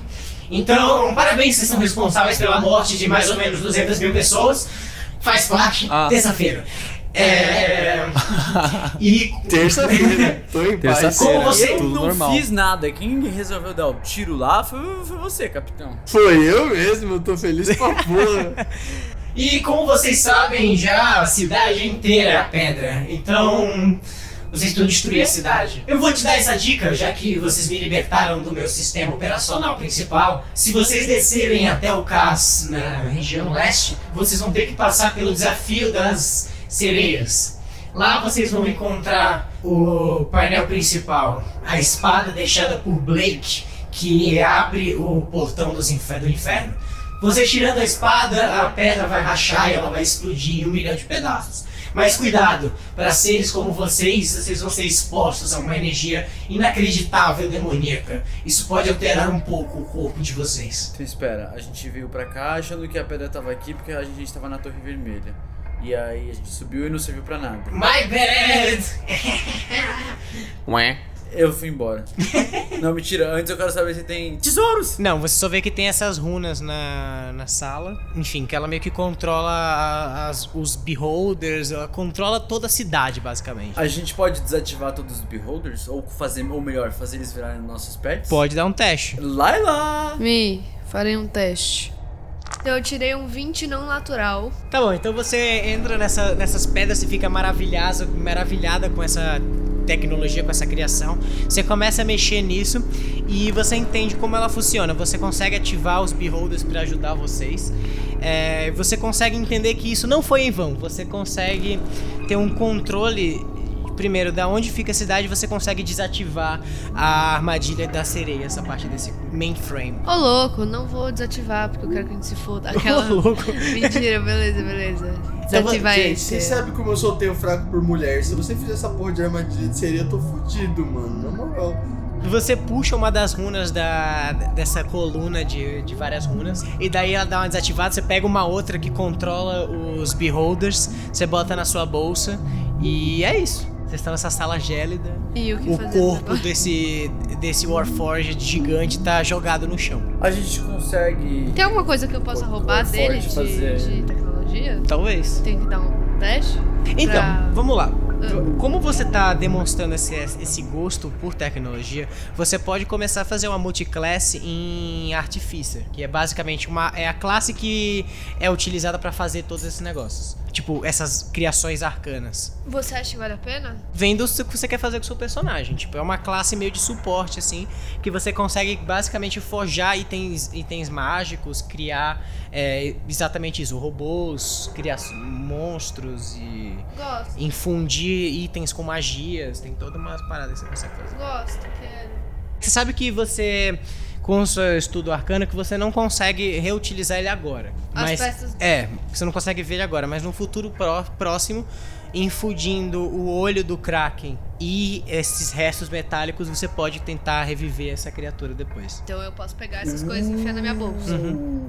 Então, parabéns, vocês são responsáveis pela morte de mais ou menos 200 mil pessoas. Faz parte, Ah. terça-feira. É, *laughs* e Terça-feira, tô em paz. Como você- Eu tudo não normal. fiz nada. Quem resolveu dar o tiro lá foi, foi você, capitão. Foi eu mesmo, eu tô feliz pra porra. *laughs* E como vocês sabem, já a cidade inteira é a pedra. Então, vocês precisam destruir a cidade. Eu vou te dar essa dica, já que vocês me libertaram do meu sistema operacional principal. Se vocês descerem até o CAS na região leste, vocês vão ter que passar pelo desafio das sereias. Lá vocês vão encontrar o painel principal, a espada deixada por Blake, que abre o portão do inferno. Você tirando a espada, a pedra vai rachar e ela vai explodir em um milhão de pedaços. Mas cuidado, para seres como vocês, vocês vão ser expostos a uma energia inacreditável demoníaca. Isso pode alterar um pouco o corpo de vocês. Então espera, a gente veio pra cá achando que a pedra tava aqui porque a gente tava na Torre Vermelha. E aí a gente subiu e não serviu pra nada. My bad! Ué. Eu fui embora. *laughs* não, mentira, antes eu quero saber se tem tesouros! Não, você só vê que tem essas runas na, na sala. Enfim, que ela meio que controla a- as- os beholders, ela controla toda a cidade, basicamente. A gente pode desativar todos os beholders? Ou fazer, ou melhor, fazer eles virarem nossos pets? Pode dar um teste. Laila! Mi, farei um teste. Eu tirei um 20 não natural. Tá bom, então você entra nessa- nessas pedras e fica maravilhada, maravilhada com essa tecnologia, com essa criação. Você começa a mexer nisso e você entende como ela funciona. Você consegue ativar os beholders para ajudar vocês. É, você consegue entender que isso não foi em vão. Você consegue ter um controle. Primeiro, da onde fica a cidade, você consegue desativar a armadilha da sereia, essa parte desse mainframe. Ô louco, não vou desativar porque eu quero que a gente se foda. *laughs* Aquela. Ô, louco. *laughs* Mentira, beleza, beleza. Então, Desativar gente, esse. você sabe como eu sou tenho fraco por mulher. Se você fizer essa porra de armadilha de sereia, eu tô fudido, mano. Na moral. Você puxa uma das runas da, dessa coluna de, de várias runas, e daí ela dá uma desativada. Você pega uma outra que controla os beholders, você bota na sua bolsa, e é isso. Vocês estão nessa sala gélida. E o que O corpo agora? desse, desse Warforged gigante tá jogado no chão. A gente consegue. Tem alguma coisa que eu possa roubar dele de, fazer- de tecnologia? Talvez. Tem que dar um teste? Então, Pra- vamos lá. Ah. Como você tá demonstrando esse, esse gosto por tecnologia, você pode começar a fazer uma multiclasse em Artificer, que é basicamente uma é a classe que é utilizada pra fazer todos esses negócios. Tipo, essas criações arcanas. Você acha que vale a pena? Vendo o que você quer fazer com o seu personagem. Tipo, é uma classe meio de suporte, assim, que você consegue basicamente forjar itens, itens mágicos, criar é, exatamente isso, robôs, criar monstros e Gosto, infundir itens com magias, tem toda uma parada que você consegue fazer. gosto, quero. Você sabe que você com o seu estudo arcano que você não consegue reutilizar ele agora. As mas peças- é, você não consegue ver ele agora, mas no futuro pró- próximo, infundindo o olho do Kraken e esses restos metálicos, você pode tentar reviver essa criatura depois. Então eu posso pegar essas coisas e enfiar na minha bolsa.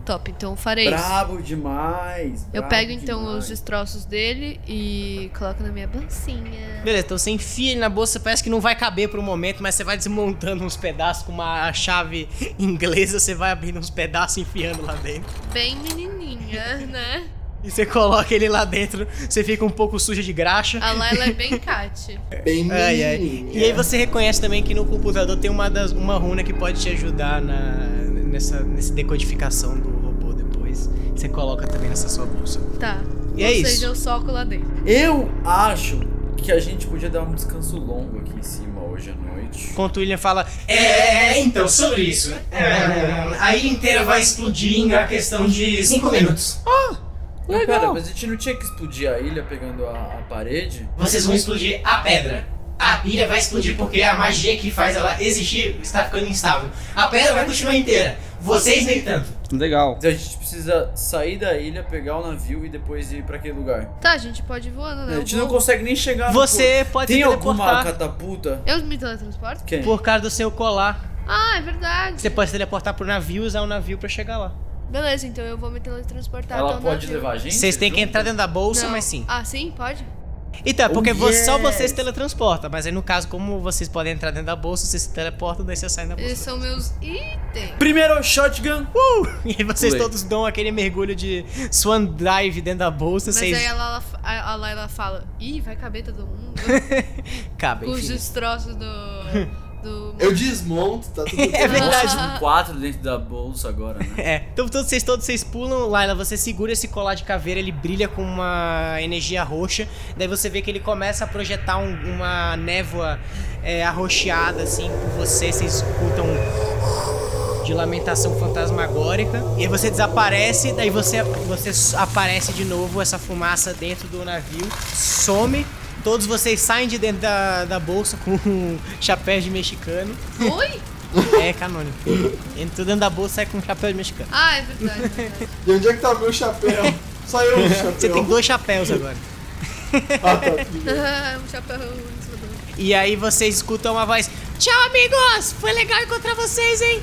Top, então eu farei isso. Brabo demais. Eu brabo pego então demais. os destroços dele e coloco na minha bolsinha. Beleza, então você enfia ele na bolsa, parece que não vai caber por um momento, mas você vai desmontando uns pedaços com uma chave *laughs* inglesa, você vai abrindo uns pedaços e enfiando lá dentro. Bem menininha, né? E você coloca ele lá dentro, você fica um pouco suja de graxa. A Layla é bem Kat. Bem Ai, ai. E aí você reconhece também que no computador tem uma, das, uma runa que pode te ajudar na, nessa, nessa decodificação do robô depois. Você coloca também nessa sua bolsa. Tá. E Ou é isso. seja, eu soco lá dentro. Eu acho que a gente podia dar um descanso longo aqui em cima hoje à noite. Enquanto o William fala, É, então, sobre isso. É, a ilha inteira vai explodir em a questão de 5 minutos. Mas pera, mas a gente não tinha que explodir a ilha pegando a, a parede? Vocês vão explodir a pedra. A ilha vai explodir porque a magia que faz ela existir está ficando instável. A pedra vai continuar inteira. Vocês nem tanto. Legal. Então a gente precisa sair da ilha, pegar o navio e depois ir pra aquele lugar. Tá, a gente pode ir voando, né? a gente não consegue nem chegar no Você porto. pode Tem alguma catapulta? Eu me teletransporto? Quem? por causa do seu colar, Ah, é verdade. você pode se teleportar pro navio e usar o navio pra chegar lá. Beleza, então eu vou me teletransportar Ela até o pode levar a gente? Vocês têm que entrar dentro da bolsa, Não. mas sim. Ah, sim? Pode? Então, é porque Oh, você- só yes. você se teletransporta, mas aí no caso, como vocês podem entrar dentro da bolsa, vocês se teleportam, daí você sai da bolsa. Esses são meus itens. Primeiro, shotgun. *laughs* E aí vocês Pulei. todos dão aquele mergulho de Swan Dive dentro da bolsa, Mas vocês aí ela, a, a Layla fala, ih, vai caber todo mundo. *laughs* cabem. Com os destroços do... *laughs* do... Eu desmonto, tá tudo *laughs* É verdade. Ah. Quatro dentro da bolsa agora, né? É, então todos vocês, todos vocês pulam, Laila, você segura esse colar de caveira, ele brilha com uma energia roxa, daí você vê que ele começa a projetar um- uma névoa é, arroxeada assim por você, vocês escutam um de lamentação fantasmagórica, e aí você desaparece, daí você, você aparece de novo, essa fumaça dentro do navio, some, todos vocês saem de dentro da, da bolsa com *laughs* um chapéu de mexicano, Oi? é canônico, entra dentro da bolsa e sai com um chapéu de mexicano. Ah, é verdade. é verdade. E onde é que tá meu chapéu? Só eu o chapéu. Você tem dois chapéus agora. *laughs* Ah, tá, bem. um chapéu. E aí vocês escutam uma voz: Tchau, amigos! Foi legal encontrar vocês, hein?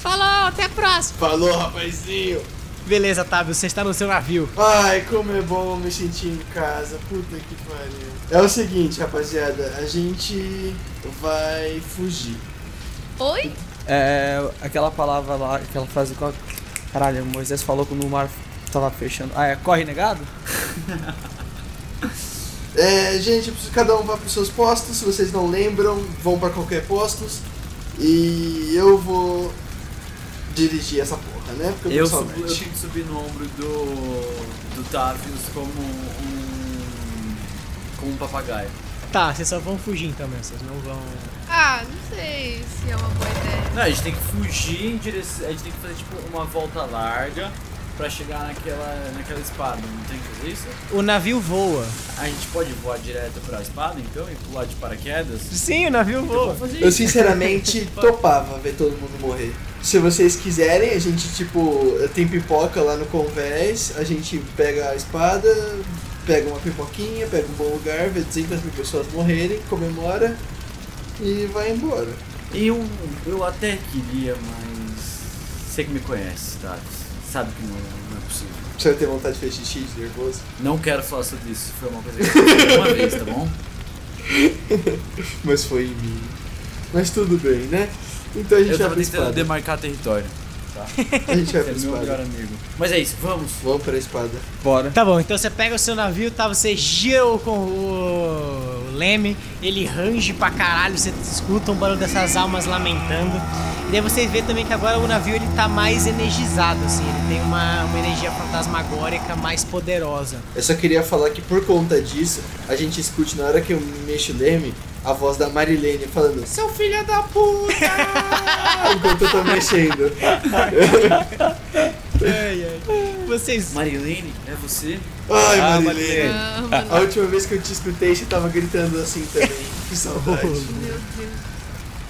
Falou, até a próxima. Falou, rapazinho. Beleza, Tábio, você está no seu navio. Ai, como é bom me sentir em casa. Puta que pariu. É o seguinte, rapaziada. A gente vai fugir. Oi? É, aquela palavra lá, aquela frase que caralho, Moisés falou quando o mar tava fechando. Ah, é corre negado? *laughs* É, gente, cada um vai pros seus postos. Se vocês não lembram, vão pra qualquer postos. E eu vou dirigir essa porra, né? Porque eu, Eu, subo, eu tenho que subir no ombro do, do Tavius como um. Como um papagaio. Tá, vocês só vão fugir então mesmo, vocês não vão. Ah, não sei se é uma boa ideia. Não, a gente tem que fugir em direção. A gente tem que fazer tipo uma volta larga pra chegar naquela, naquela espada. Não tem que fazer isso? O navio voa. A gente pode voar direto pra espada então e pular de paraquedas? Sim, o navio voa. Vamos fazer Eu sinceramente *laughs* topava ver todo mundo morrer. Se vocês quiserem, a gente tipo tem pipoca lá no convés, a gente pega a espada, pega uma pipoquinha, pega um bom lugar, vê 200 mil pessoas morrerem, comemora e vai embora. Eu, eu até queria, mas. Você que me conhece, tá? Sabe que não, não é possível. Você vai ter vontade de fazer xixi de nervoso? Não quero falar sobre isso, foi uma coisa que eu fiz uma *laughs* vez, tá bom? Mas foi em mim. Mas tudo bem, né? Então a gente Eu tava tentando espada. demarcar território. A gente vai pra é meu melhor amigo. Mas é isso, vamos. Vamos pra espada. Bora. Tá bom, então você pega o seu navio, tá? Você gira o- com o leme, ele range pra caralho, você escuta um barulho dessas almas lamentando. E daí vocês vê também que agora o navio ele tá mais energizado, assim, ele tem uma, uma energia fantasmagórica mais poderosa. Eu só queria falar que por conta disso, a gente escute na hora que eu mexo o leme, a voz da Marilene falando Seu filho da puta! *laughs* Enquanto eu tô mexendo. *laughs* Vocês. Marilene, é você? Ai, Ah, Marilene. Ah, A última vez que eu te escutei, você tava gritando assim também. Que saudade. meu Deus.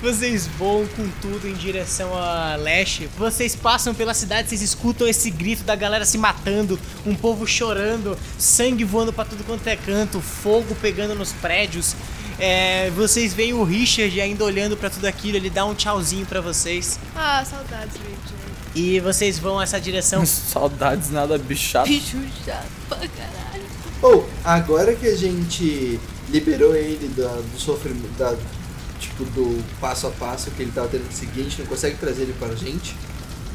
Vocês voam com tudo em direção a leste. Vocês passam pela cidade, vocês escutam esse grito da galera se matando, um povo chorando, sangue voando pra tudo quanto é canto, fogo pegando nos prédios. É, vocês veem o Richard ainda olhando pra tudo aquilo, ele dá um tchauzinho pra vocês. Ah, saudades, Richard. E vocês vão essa direção. *laughs* Saudades nada bichado. Bicho chato pra caralho. Ou, agora que a gente liberou ele da, do sofrimento, da, tipo, do passo a passo que ele tava tendo que seguir, a gente não consegue trazer ele para a gente?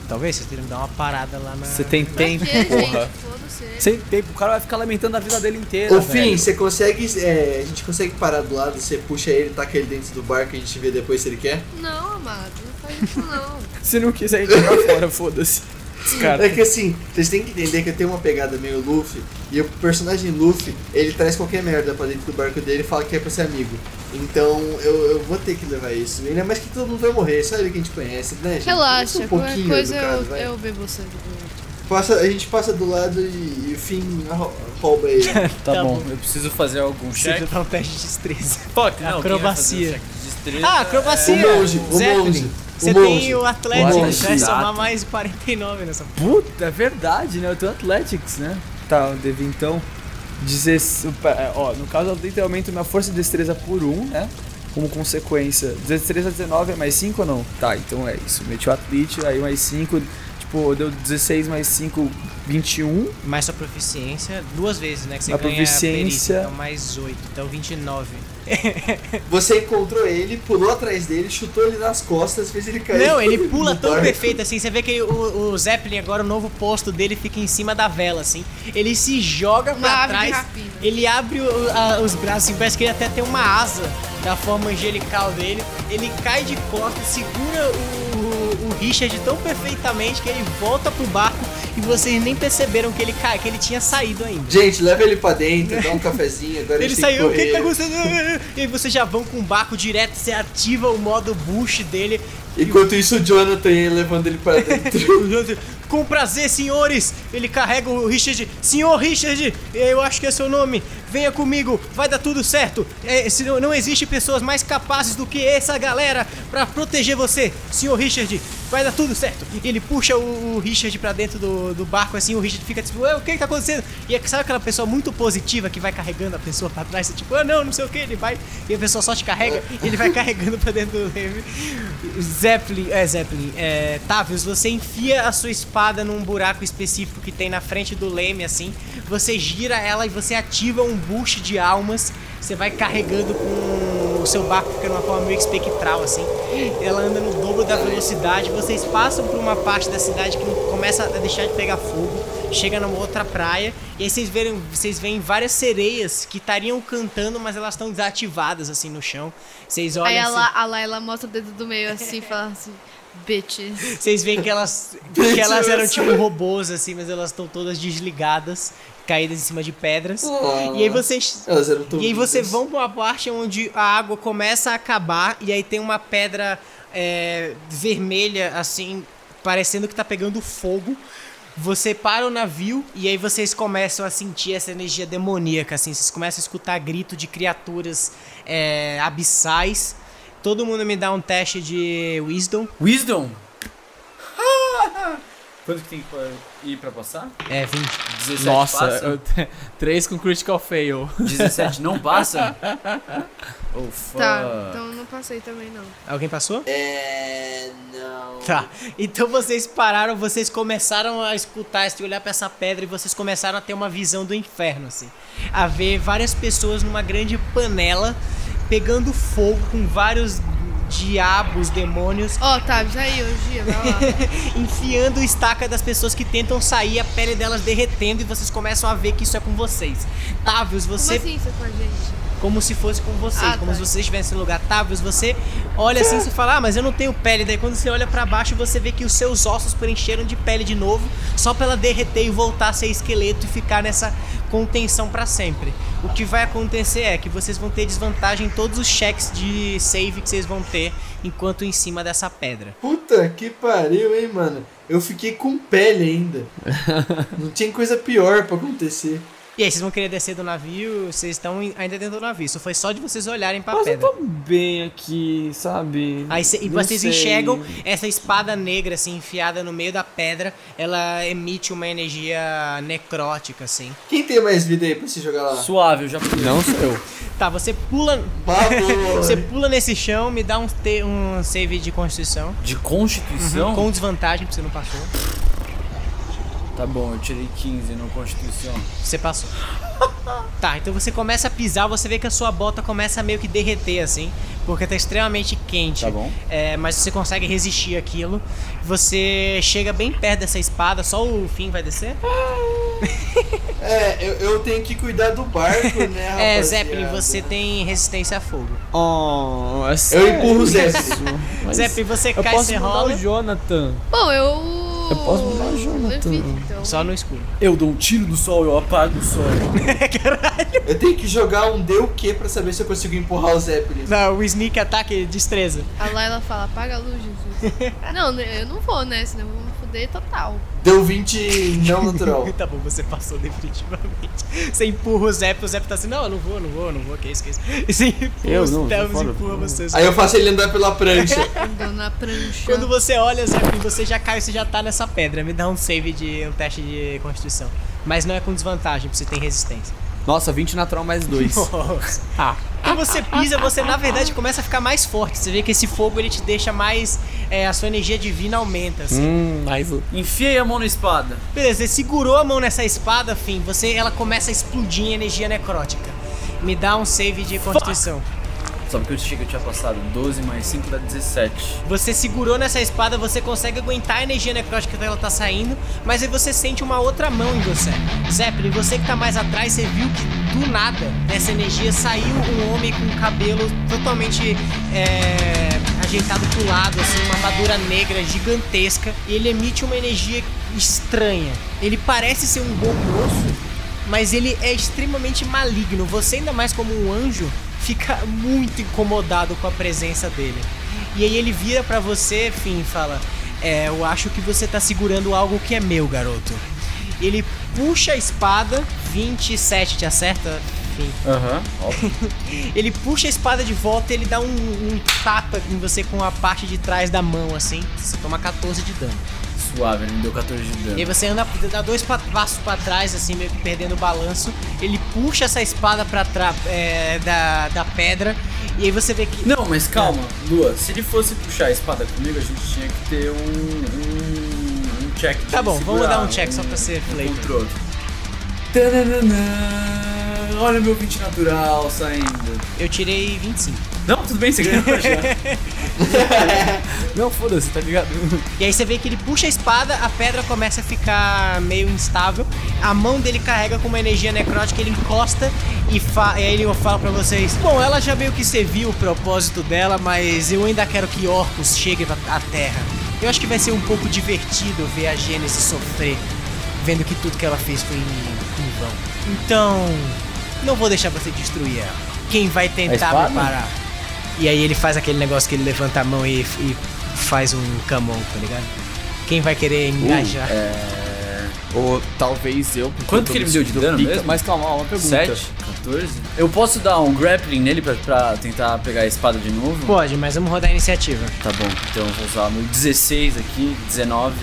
Talvez vocês teriam que dar uma parada lá na. Você tem tempo, porra. Foda-se. Sem tempo, o cara vai ficar lamentando a vida dele inteira. Ô, Fim, você consegue, é, a gente consegue parar do lado, você puxa ele, taca ele dentro do barco e a gente vê depois se ele quer? Não, amado, não faz isso não. *laughs* Se não quiser, a gente joga fora, foda-se. Esse cara. É que assim, vocês têm que entender que tem uma pegada meio Luffy, e o personagem Luffy, ele traz qualquer merda pra dentro do barco dele e fala que é pra ser amigo. Então eu, eu vou ter que levar isso. Ainda mais que todo mundo vai morrer, só ele que a gente conhece, né, gente? Relaxa, Um qualquer pouquinho coisa educado, eu, vai. eu bebo sangue do outro. Passa, a gente passa do lado e, e o Finn rou- rouba ele. *laughs* Tá, Tá bom. bom. eu preciso fazer algum Você check. dá um teste de destreza. Fuck, não. Acrobacia. Destreza Ah, acrobacia! O monge, o monge, Você tem o vai monge. somar mais 49 nessa. Puta, é verdade, né? Eu tenho Athletics, né? Tá, eu devo então. 16. é, Ó, no caso eu tento aumento minha força de destreza por 1, né? Como consequência. Destreza 19 é mais 5 ou não? Tá, então é isso. Meti o Athlete, aí mais 5. Tipo, deu 16 mais 5, 21. Mais sua proficiência, duas vezes, né? Que você A ganha proficiência- perícia, então mais 8, então 29. *laughs* Você encontrou ele, pulou atrás dele, chutou ele nas costas, fez ele cair. Não, ele pula *laughs* tão barco. perfeito assim. Você vê que o, o Zeppelin, agora o novo posto dele fica em cima da vela, assim. Ele se joga Uma pra trás, ele abre o- a- os braços, assim, parece que ele até tem uma asa da forma angelical dele. Ele cai de costas, segura o, o Richard tão perfeitamente que ele volta pro barco e vocês nem perceberam que ele que ele tinha saído ainda. Gente, leva ele pra dentro, dá um cafezinho, agora Ele saiu, o que que tá acontecendo? E aí vocês já vão com o barco direto, você ativa o modo bush dele. Enquanto isso, o Jonathan ia levando ele pra *laughs* dentro. Com prazer, senhores! Ele carrega o Richard. Senhor Richard, eu acho que é seu nome. Venha comigo, vai dar tudo certo. É, não, não existe pessoas mais capazes do que essa galera pra proteger você. Senhor Richard, vai dar tudo certo. E ele puxa o, o Richard pra dentro do, do barco, assim, o Richard fica tipo, "Ué, o que que tá acontecendo? E é, sabe aquela pessoa muito positiva que vai carregando a pessoa pra trás? Tipo, ah, não, não sei o que, ele vai. E a pessoa só te carrega e ele vai *laughs* carregando pra dentro do leme. Zeppelin, é Zeppelin, é, Tavius, você enfia a sua espada num buraco específico que tem na frente do leme, assim. Você gira ela e você ativa um boost de almas. Você vai carregando com o seu barco fica numa forma meio espectral, assim. Ela anda no dobro da velocidade. Vocês passam por uma parte da cidade que começa a deixar de pegar fogo. Chega numa outra praia. E aí vocês veem, vocês veem várias sereias que estariam cantando, mas elas estão desativadas, assim, no chão. Vocês olham Aí a, assim- a Laila mostra o dedo do meio assim e fala assim, bitches. Vocês veem que elas, que elas eram tipo robôs, assim, mas elas estão todas desligadas, caídas em cima de pedras. E aí vocês. Elas eram tão E aí vocês vão pra uma parte onde a água começa a acabar e aí tem uma pedra é, vermelha, assim, parecendo que tá pegando fogo. Você para o navio e aí vocês começam a sentir essa energia demoníaca, assim, vocês começam a escutar grito de criaturas é, abissais. Todo mundo me dá um teste de Wisdom. Wisdom? *laughs* Quanto que tem que ir pra passar? É, 20. 17 Nossa, passa? eu- 3 *laughs* com critical fail. 17 não passa? *laughs* Oh, fuck. Tá, então não passei também não. Alguém passou? É. Não. Tá. Então vocês pararam, vocês começaram a escutar, a olhar pra essa pedra e vocês começaram a ter uma visão do inferno, assim. A ver várias pessoas numa grande panela pegando fogo com vários diabos, demônios, Ó, tá, aí, hoje vai lá. *laughs* enfiando estaca das pessoas que tentam sair, a pele delas derretendo e vocês começam a ver que isso é com vocês. Távios, Como você assim isso é com a gente? Como se fosse com vocês, Ah, como tá. se vocês estivessem no lugar Távios, você olha assim e fala, ah, mas eu não tenho pele. Daí quando você olha pra baixo, você vê que os seus ossos preencheram de pele de novo, só pra ela derreter e voltar a ser esqueleto e ficar nessa contenção pra sempre. O que vai acontecer é que vocês vão ter desvantagem em todos os cheques de save que vocês vão ter enquanto em cima dessa pedra. Puta que pariu, hein, mano. Eu fiquei com pele ainda. *laughs* Não tinha coisa pior pra acontecer. E aí, vocês vão querer descer do navio, vocês estão ainda dentro do navio. Isso foi só de vocês olharem pra Mas eu pedra. tô bem aqui, sabe? Aí cê- e vocês sei. enxergam essa espada negra, assim, enfiada no meio da pedra. Ela emite uma energia necrótica, assim. Quem tem mais vida aí pra se jogar lá? Suave, eu já fui. Não sou eu. Tá, você pula. Você pula nesse chão, me dá um, te- um save de constituição. De constituição? Com desvantagem, porque você não passou. Tá bom, eu tirei 15 no constituição. Você passou. *laughs* Tá, então você começa a pisar, você vê que a sua bota começa a meio que derreter, assim, porque tá extremamente quente. Tá bom. É, mas você consegue resistir aquilo. Você chega bem perto dessa espada, só o fim vai descer? *laughs* É, eu, eu tenho que cuidar do barco, né, rapaziada? *laughs* É, Zeppelin, você tem resistência a fogo. Oh, é Eu empurro o? Zeppelin. Zeppelin, você eu cai, posso você rola. o Jonathan. Bom, eu. Eu posso mudar o Jonathan. Então. Só no escuro. Eu dou um tiro no sol, eu apago o sol. *laughs* Eu tenho que jogar um D o quê pra saber se eu consigo empurrar o Zeppelin. Não, o sneak ataque destreza. A Laila fala, apaga a luz, Jesus. *laughs* não, eu não vou, né? Senão eu vou fuder total. Deu 20 não natural. *laughs* Tá bom, você passou definitivamente. Você empurra o Zep, o Zep tá assim, não, eu não vou, eu não vou, eu não vou, que isso, que isso. *laughs* E você empurra Eu os empurra tô você. Aí eu faço ele andar pela prancha. *laughs* Andando na prancha. Quando você olha, Zep, você já cai, você já tá nessa pedra. Me dá um save de um teste de constituição. Mas não é com desvantagem, porque você tem resistência. Nossa, 20 natural mais 2. Nossa. *laughs* Ah. Quando você pisa, você na verdade começa a ficar mais forte. Você vê que esse fogo ele te deixa mais. é, a sua energia divina aumenta, assim. Hum, mas o- Enfiei a mão na espada. Beleza, você segurou a mão nessa espada, fim. Você, ela começa a explodir em energia necrótica. Me dá um save de constituição. Só porque eu achei que eu tinha passado 12 mais 5 dá 17. Você segurou nessa espada, você consegue aguentar a energia necrótica que ela tá saindo, mas aí você sente uma outra mão em você. Zeppelin, você que tá mais atrás, você viu que do nada, dessa energia, saiu um homem com cabelo totalmente é, ajeitado pro lado, assim, uma armadura negra gigantesca, e ele emite uma energia estranha. Ele parece ser um bom moço, mas ele é extremamente maligno. Você, ainda mais como um anjo, fica muito incomodado com a presença dele. E aí ele vira pra você, Finn, e fala: É, eu acho que você tá segurando algo que é meu, garoto. Ele puxa a espada, 27 te acerta, Finn. Aham, *laughs* Ele puxa a espada de volta e ele dá um, um tapa em você com a parte de trás da mão, assim. Você toma 14 de dano. Suave, ele me deu 14 de dano. E aí você anda, dá dois pa- passos pra trás, assim, meio que perdendo o balanço. Ele puxa essa espada pra trás da, da pedra. E aí você vê que. Não, mas calma, Lua. Se ele fosse puxar a espada comigo, a gente tinha que ter um. um, um check. de Tá bom, vamos segurar dar um check só pra ser um flavor. controle. Tananana, Olha meu 20 natural saindo. Eu tirei 25. Não, tudo bem, você ganhou *laughs* já. Não, foda-se, tá ligado? E aí você vê que ele puxa a espada, a pedra começa a ficar meio instável. A mão dele carrega com uma energia necrótica, ele encosta e, fa e aí ele fala pra vocês: Bom, ela já meio que serviu o propósito dela, mas eu ainda quero que Orcus chegue à Terra. Eu acho que vai ser um pouco divertido ver a Gênesis sofrer, vendo que tudo que ela fez foi em, em vão. Então, não vou deixar você destruir ela. Quem vai tentar me parar? E aí ele faz aquele negócio que ele levanta a mão e, e faz um camon, tá ligado? Quem vai querer engajar? Ou talvez eu. porque Quanto eu que ele me deu de dano pica, mesmo? Mas calma, uma pergunta. 7, 14. Eu posso dar um grappling nele pra, pra tentar pegar a espada de novo? Pode, mas vamos rodar a iniciativa. Tá bom, então eu vou usar no 16 aqui, 19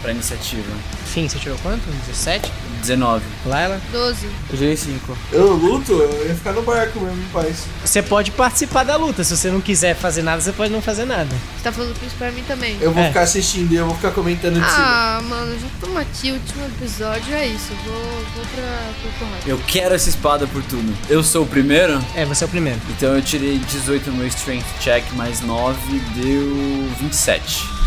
pra iniciativa. Fim, você tirou quanto? 17? 19. Laila? 12. Eu tirei 5. Eu luto, eu ia ficar no barco mesmo, em paz. Você pode participar da luta. Se você não quiser fazer nada, você pode não fazer nada. Você tá falando isso pra mim também. Eu vou É. ficar assistindo e eu vou ficar comentando de cima. Ah, mano, já estamos aqui, último episódio, é isso. Vou, vou pra, pra porrada. Eu quero essa espada por tudo. Eu sou o primeiro, É, você é o primeiro. então eu tirei 18 no meu strength check, mais 9 deu 27.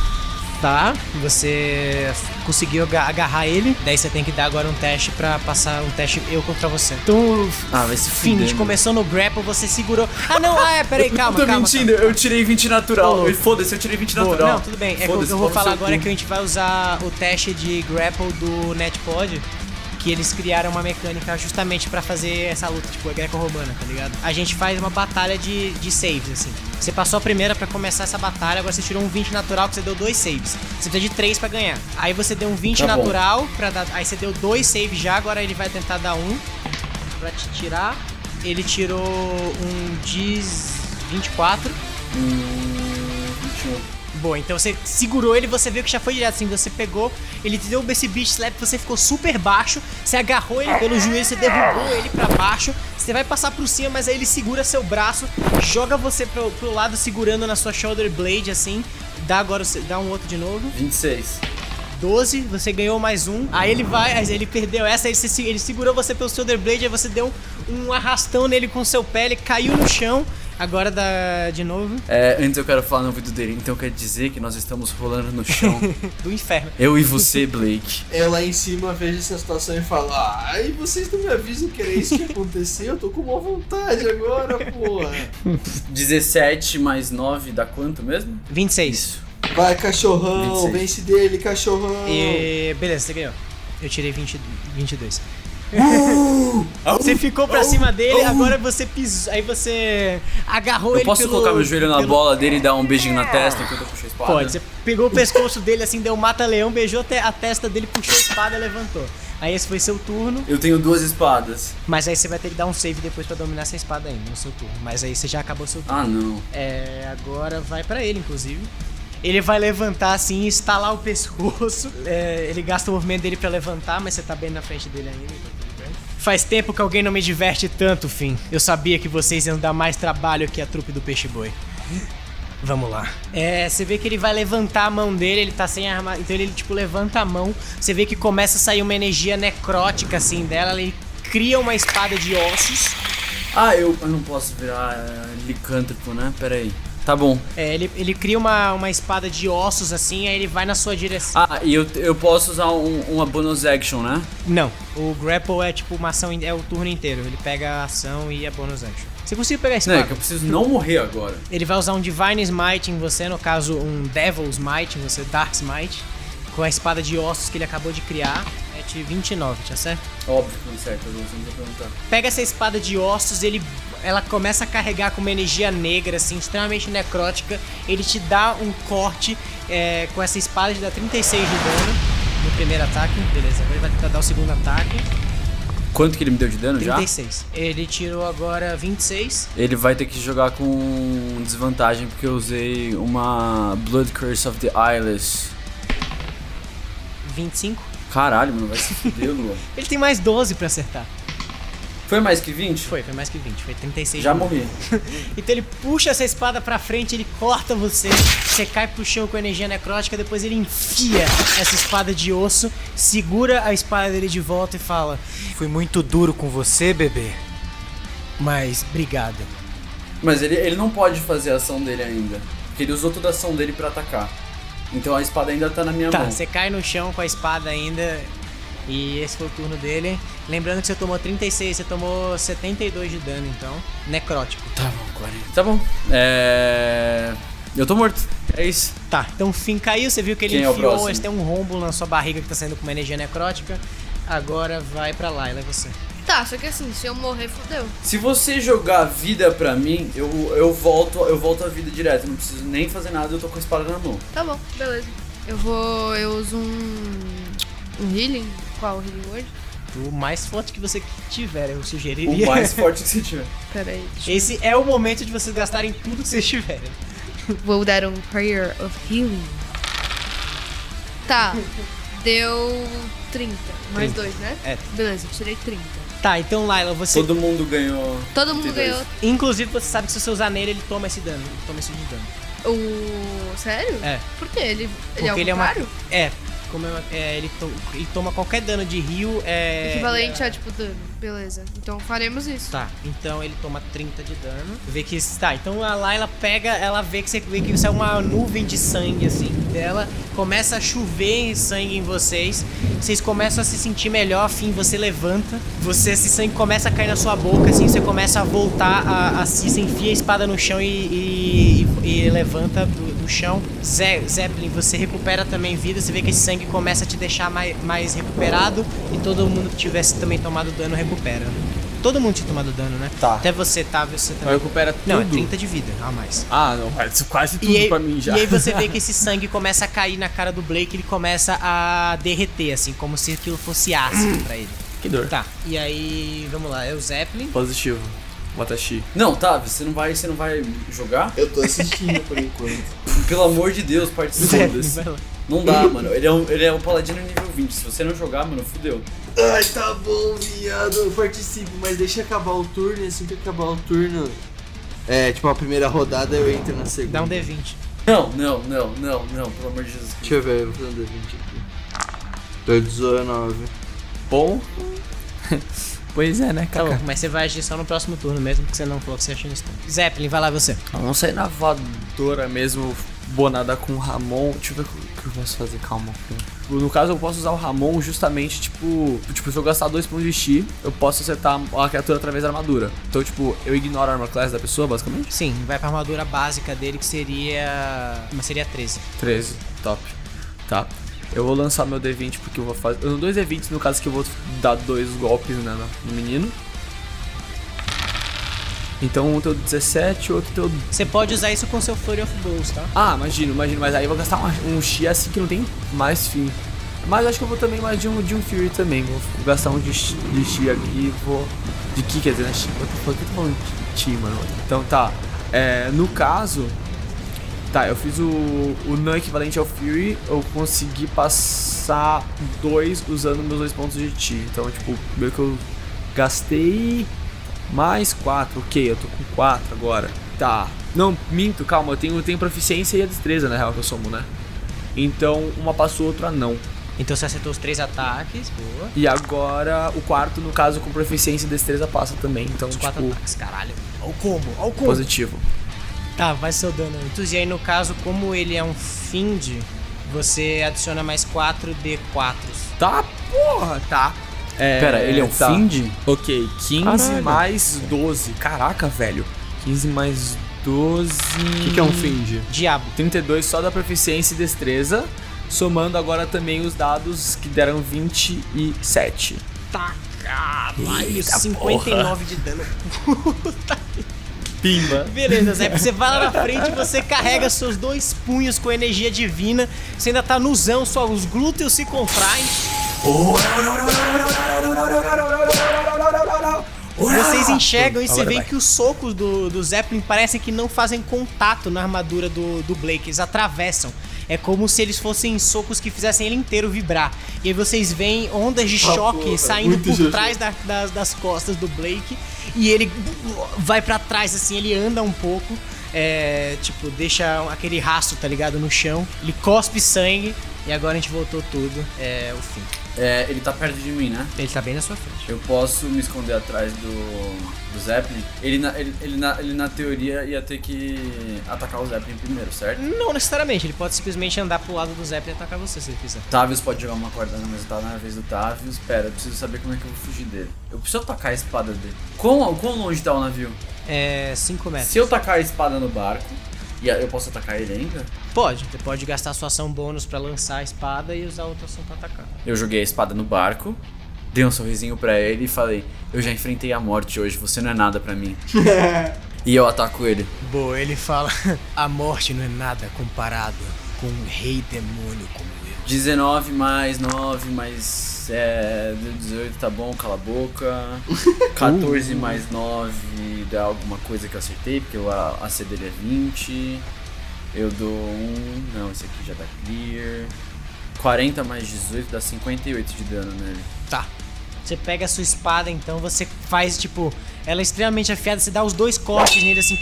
Tá, você conseguiu aga- agarrar ele. Daí você tem que dar agora um teste pra passar um teste eu contra você. Então, Ah, vai se Finish, fuder, começou no grapple, você segurou. Ah, não, ah, é, peraí, *laughs* calma, eu tô calma. mentindo, calma. eu tirei 20 natural. Louco. Foda-se, eu tirei 20 Boa, natural. Não, tudo bem. É que eu, vou falar agora cu. que a gente vai usar o teste de grapple do NetPod. Que eles criaram uma mecânica justamente pra fazer essa luta, tipo, greco-romana, tá ligado? A gente faz uma batalha de, de saves, assim. Você passou a primeira pra começar essa batalha, agora você tirou um 20 natural que você deu dois saves. Você precisa de três pra ganhar. Aí você deu um 20 Tá natural, pra dar, aí você deu dois saves já, agora ele vai tentar dar um pra te tirar. Ele tirou um 24. Hum, 21. Boa, então você segurou ele, você viu que já foi direto assim, você pegou, ele te deu esse beach slap, você ficou super baixo, você agarrou ele pelo joelho, você derrubou ele pra baixo, você vai passar por cima, mas aí ele segura seu braço, joga você pro, pro lado segurando na sua shoulder blade assim, dá agora, dá um outro de novo. 26. 12, você ganhou mais um. Aí ele vai, aí ele perdeu essa, se- ele segurou você pelo shoulder blade, aí você deu um arrastão nele com seu pé, ele caiu no chão. Agora dá de novo É, antes eu quero falar no ouvido dele, então quer dizer que nós estamos rolando no chão. *laughs* do inferno. eu e você, Blake. *laughs* Eu lá em cima vejo essa situação e falo, ah, aí vocês não me avisam que era isso que aconteceu? Eu tô com uma vontade agora, porra. *laughs* 17 mais 9 dá quanto mesmo? 26. Vai, cachorrão, 26. vence dele, cachorrão. E beleza, você ganhou. Eu tirei 20, 22. Uh! Você ficou pra cima dele, agora você pisou. Aí você agarrou Eu ele posso pelo, colocar meu joelho na pelo- bola dele e dar um beijinho na testa enquanto eu puxo a espada? Pode, você pegou o pescoço dele assim, deu um mata-leão, beijou até a testa dele, puxou a espada e levantou. Aí esse foi seu turno, Eu tenho duas espadas. mas aí você vai ter que dar um save depois pra dominar essa espada ainda no seu turno. Mas aí você já acabou seu turno. Ah, não. É, agora vai pra ele, inclusive. Ele vai levantar assim, estalar o pescoço. *laughs* É, ele gasta o movimento dele pra levantar, mas você tá bem na frente dele ainda. Faz tempo que alguém não me diverte tanto, Fim. Eu sabia que vocês iam dar mais trabalho que a trupe do Peixe Boi. Vamos lá. É, você vê que ele vai levantar a mão dele, ele tá sem arma. Então ele, tipo, levanta a mão. Você vê que começa a sair uma energia necrótica, assim, dela. Ele cria uma espada de ossos. Ah, eu, eu não posso virar é, licântropo, né? Pera aí. Tá bom. É, ele, ele cria uma, uma espada de ossos, assim, aí ele vai na sua direção. Ah, e eu, eu posso usar um- uma bonus action, né? Não, o grapple é tipo uma ação, é o turno inteiro. Ele pega a ação e a bonus action. Você conseguiu pegar a Não, é espada? que eu preciso não morrer agora. Ele vai usar um Divine Smite em você, no caso um Devil Smite em você, Dark Smite, com a espada de ossos que ele acabou de criar. É de 29, tá certo? Óbvio que não certo, eu não vou perguntar. Pega essa espada de ossos, ele ela começa a carregar com uma energia negra, assim, extremamente necrótica. Ele te dá um corte é, com essa espada, te dá 36 de dano no primeiro ataque. Beleza, agora ele vai tentar dar o segundo ataque. Quanto que ele me deu de dano já? 36. Ele tirou agora 26. Ele vai ter que jogar com desvantagem porque eu usei uma Blood Curse of the Eyeless. 25. Caralho, mano, vai se fuder, Lua. *laughs* Ele tem mais 12 pra acertar. Foi mais que 20? Foi, foi mais que 20. Foi 36. Já morri. *laughs* Então ele puxa essa espada pra frente, ele corta você, você cai pro chão com energia necrótica, depois ele enfia essa espada de osso, segura a espada dele de volta e fala: Fui muito duro com você, bebê. Mas obrigado. Mas ele, ele não pode fazer a ação dele ainda. Porque ele usou toda a ação dele pra atacar. Então a espada ainda tá na minha Tá, mão. você cai no chão com a espada ainda. E esse foi o turno dele. Lembrando que você tomou 36, você tomou 72 de dano, então. Necrótico. Tá bom, 40. Tá bom. É. Eu tô morto. É isso. Tá, então o fim caiu, você viu que ele Quem é o enfiou, próximo? mas tem um rombo na sua barriga que tá saindo com uma energia necrótica. Agora vai pra lá, é você. Tá, só que assim, se eu morrer, fodeu. Se você jogar vida pra mim, eu, eu volto eu volto a vida direto. Não preciso nem fazer nada, eu tô com a espada na mão. Tá bom, beleza. Eu vou. Eu uso um. Um healing. Qual healing word? O mais forte que você tiver, eu O sugeriria. mais forte que você tiver. *laughs* Pera aí. deixa Esse é o momento de vocês gastarem tudo que vocês tiverem. Vou dar um prayer of healing. Tá. Deu 30. Mais 30. 2, né? É. Beleza, tirei 30. Tá, então Laila, você. Todo mundo ganhou. Todo mundo 32. ganhou. Inclusive, você sabe que se você usar nele, ele toma esse dano. Ele toma esse dano. O. Sério? É. Por quê? Ele, ele Porque é ao ele é uma. É. Como é, é, ele, to- ele toma qualquer dano de rio. É, Equivalente a tipo dano. Beleza. Então faremos isso. Tá, então ele toma 30 de dano. Vê que. Tá, então a Layla pega, ela vê que você vê que isso é uma nuvem de sangue, assim, dela. Começa a chover sangue em vocês. Vocês começam a se sentir melhor, afim, você levanta. Você, esse sangue começa a cair na sua boca, assim, você começa a voltar a, a você enfia a espada no chão e, e, e levanta do, no chão. Ze Zeppelin, você recupera também vida, você vê que esse sangue começa a te deixar mais, mais recuperado e todo mundo que tivesse também tomado dano recupera. Todo mundo tinha tomado dano, né? Tá. Até você, tá, você Mas também. recupera tudo. Não, é 30 de vida a mais. Ah, não, quase tudo E aí, pra mim já. e aí você vê *laughs* que esse sangue começa a cair na cara do Blake, ele começa a derreter, assim, como se aquilo fosse ácido pra ele. Que dor. Tá, e aí, vamos lá, é o Zeppelin. Positivo. Watashi. Não, tá, você não vai, você não vai jogar? Eu tô assistindo por enquanto. *laughs* Pelo amor de Deus, participa. Lá. Não dá, mano. Ele é, um, ele é um paladino nível 20. Se você não jogar, mano, fudeu. Ai, tá bom, viado. Eu participo, mas deixa acabar o turno e assim que acabar o turno. É, tipo, a primeira rodada eu entro na segunda. Dá um D20. Não, não, não, não, não, pelo amor de Jesus. Deixa eu ver, eu vou fazer um D20 aqui. Tô 19. Bom. *laughs* pois é, né, Tá cara? bom, mas você vai agir só no próximo turno mesmo, porque você não falou que você achou no stun. Zeppelin, vai lá você. Vamos sair na voadora mesmo, bonada com o Ramon. Deixa eu ver o que eu posso fazer, calma. No caso, eu posso usar o Ramon justamente, tipo... Tipo, se eu gastar dois pontos de chi, eu posso acertar a criatura através da armadura. Então, tipo, eu ignoro a armor class da pessoa, basicamente? Sim, vai pra armadura básica dele, que seria. Mas seria 13. 13, top. Tá. Eu vou lançar meu D20 porque eu vou fazer. Eu dois D20 no caso que eu vou dar dois golpes né, no- no menino. Então um teu 17, outro teu. Você pode usar isso com seu Flurry of Blows, tá? Ah, imagino, imagino, mas aí eu vou gastar uma- um Chi assim que não tem mais fim. Mas acho que eu vou também mais de um, de um Fury também. Vou gastar um de, de Chi aqui e vou. De Ki, quer dizer, né? The fuck? Eu tô falando de Chi, mano. Então tá. É, no caso. Tá, eu fiz o, o não equivalente ao Fury, eu consegui passar dois usando meus dois pontos de Chi. Então, tipo, meio que eu gastei mais quatro. Ok, eu tô com quatro agora. Tá. Não, minto, calma, eu tenho, eu tenho proficiência e a destreza, na real, que eu somo, né? Então, uma passou, outra não. Então você acertou os três ataques, boa. E agora, o quarto, no caso, com proficiência e destreza, passa também. Então, Os quatro tipo, ataques, caralho. Olha o combo, olha o combo. positivo. Tá, vai seu dano antes. E aí, no caso, como ele é um Find, você adiciona mais 4 D4. Tá, porra, tá. É, Pera, ele é um tá. Find? Ok, 15 Caralho. mais 12. Caraca, velho. 15 mais 12. O que, que é um find? Diabo. 32 só da proficiência e destreza. Somando agora também os dados que deram 27. Tá, caralho. Eita 59 de dano. *laughs* Pimba. Beleza, Zé. Você vai lá na frente, você carrega seus dois punhos com energia divina. Você ainda tá nuzão, só os glúteos se contraem. Vocês enxergam e você vê que os socos do, do Zeppelin parecem que não fazem contato na armadura do, do Blake, eles atravessam. É como se eles fossem socos que fizessem ele inteiro vibrar. E aí vocês veem ondas de choque porra, saindo por trás da- das, das costas do Blake. E ele vai pra trás, assim, ele anda um pouco. É, tipo, deixa aquele rastro, tá ligado, no chão. Ele cospe sangue. E agora a gente voltou tudo. É o fim. É, ele tá perto de mim, né? Ele tá bem na sua frente. Eu posso me esconder atrás do, do Zeppelin. Ele na, ele, ele, na, ele, na teoria, ia ter que atacar o Zeppelin primeiro, certo? Não necessariamente, ele pode simplesmente andar pro lado do Zeppelin e atacar você se ele quiser. Tavius pode jogar uma corda na mesa, tá na vez do Tavius. Pera, eu preciso saber como é que eu vou fugir dele. Eu preciso atacar a espada dele. Quão, quão longe tá o navio? É 5 metros. Se eu tacar a espada no barco, e eu posso atacar ele ainda? Pode, você pode gastar sua ação bônus pra lançar a espada e usar outra ação pra atacar. Eu joguei a espada no barco, dei um sorrisinho pra ele e falei: Eu já enfrentei a morte hoje, você não é nada pra mim. *laughs* e eu ataco ele. Boa, ele fala: *laughs* A morte não é nada comparado com um rei demônio como. 19 mais 9 mais é, 18, tá bom, cala a boca. *laughs* 14 mais 9 dá alguma coisa que eu acertei, porque o AC dele é 20. Eu dou um. Não, esse aqui já dá clear. 40 mais 18 dá 58 de dano nele. Tá. Você pega a sua espada, então você faz tipo. Ela é extremamente afiada, você dá os dois cortes nele assim.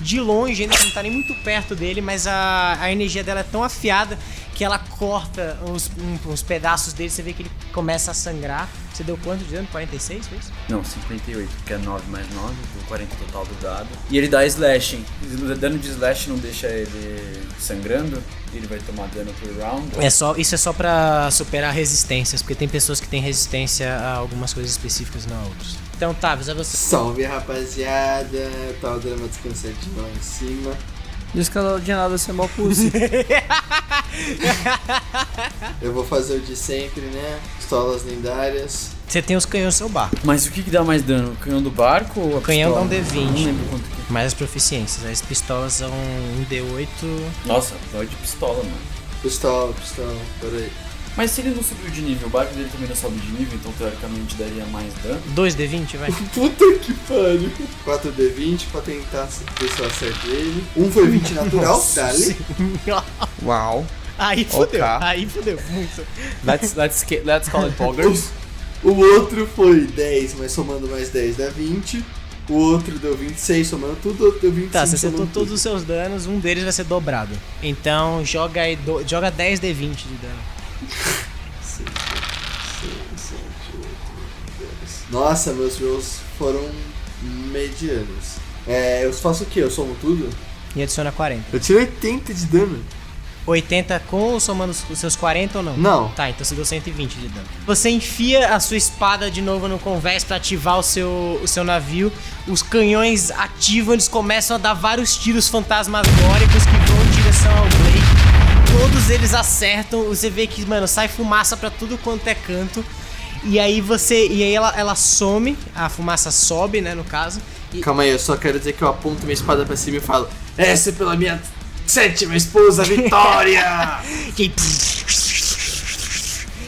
De longe, ainda não tá nem muito perto dele, mas a, a energia dela é tão afiada que ela corta uns, uns pedaços dele. Você vê que ele começa a sangrar. Você deu quanto de dano? 46, foi isso? Não, 58, que é 9 mais 9, deu 40 total do dado. E ele dá slashing. O dano de slash não deixa ele sangrando, ele vai tomar dano por round. É só, isso é só pra superar resistências, porque tem pessoas que têm resistência a algumas coisas específicas, não a outras. Então, tá, é você. Salve rapaziada, tá o drama descansadinho lá em cima. Diz que ela de nada ser mó pussy. *laughs* Eu vou fazer o de sempre, né? Pistolas lendárias. Você tem os canhões no seu barco. Mas o que, que dá mais dano? O canhão do barco ou a O canhão dá um pistola? D20. Não lembro quanto que... Mais as proficiências. As pistolas são um D8. Nossa, vai de pistola, mano. Pistola, pistola, peraí. Mas se ele não subiu de nível, o barco dele também não sobe de nível, então teoricamente daria mais dano. 2 D20, vai. *laughs* Puta que pariu. 4D20 pra tentar ver se eu acerto ele. Um foi 20 natural, dali. Uau. Aí fodeu. Ok. Aí fodeu. Muito. Let's, let's, let's call it poggers. *laughs* O outro foi 10, mas somando mais 10 dá 20. O outro deu 26, somando tudo, deu 25. Tá, você acertou todos os seus danos, um deles vai ser dobrado. Então joga aí do- joga 10 D20 de dano. Nossa, meus meus foram medianos. É, eu faço o quê? Eu somo tudo? E adiciona 40. Eu tirei 80 de dano. 80 com ou somando os seus 40 ou não? Não. Tá, então você deu 120 de dano. Você enfia a sua espada de novo no convés pra ativar o seu, o seu navio. Os canhões ativam, eles começam a dar vários tiros fantasmagóricos que vão em direção ao. Todos eles acertam. Você vê que, mano, sai fumaça pra tudo quanto é canto. E aí você. E aí ela, ela some, a fumaça sobe, né, no caso. E, Calma aí, eu só quero dizer que eu aponto minha espada pra cima e falo: Essa é pela minha sétima esposa, Vitória! *laughs*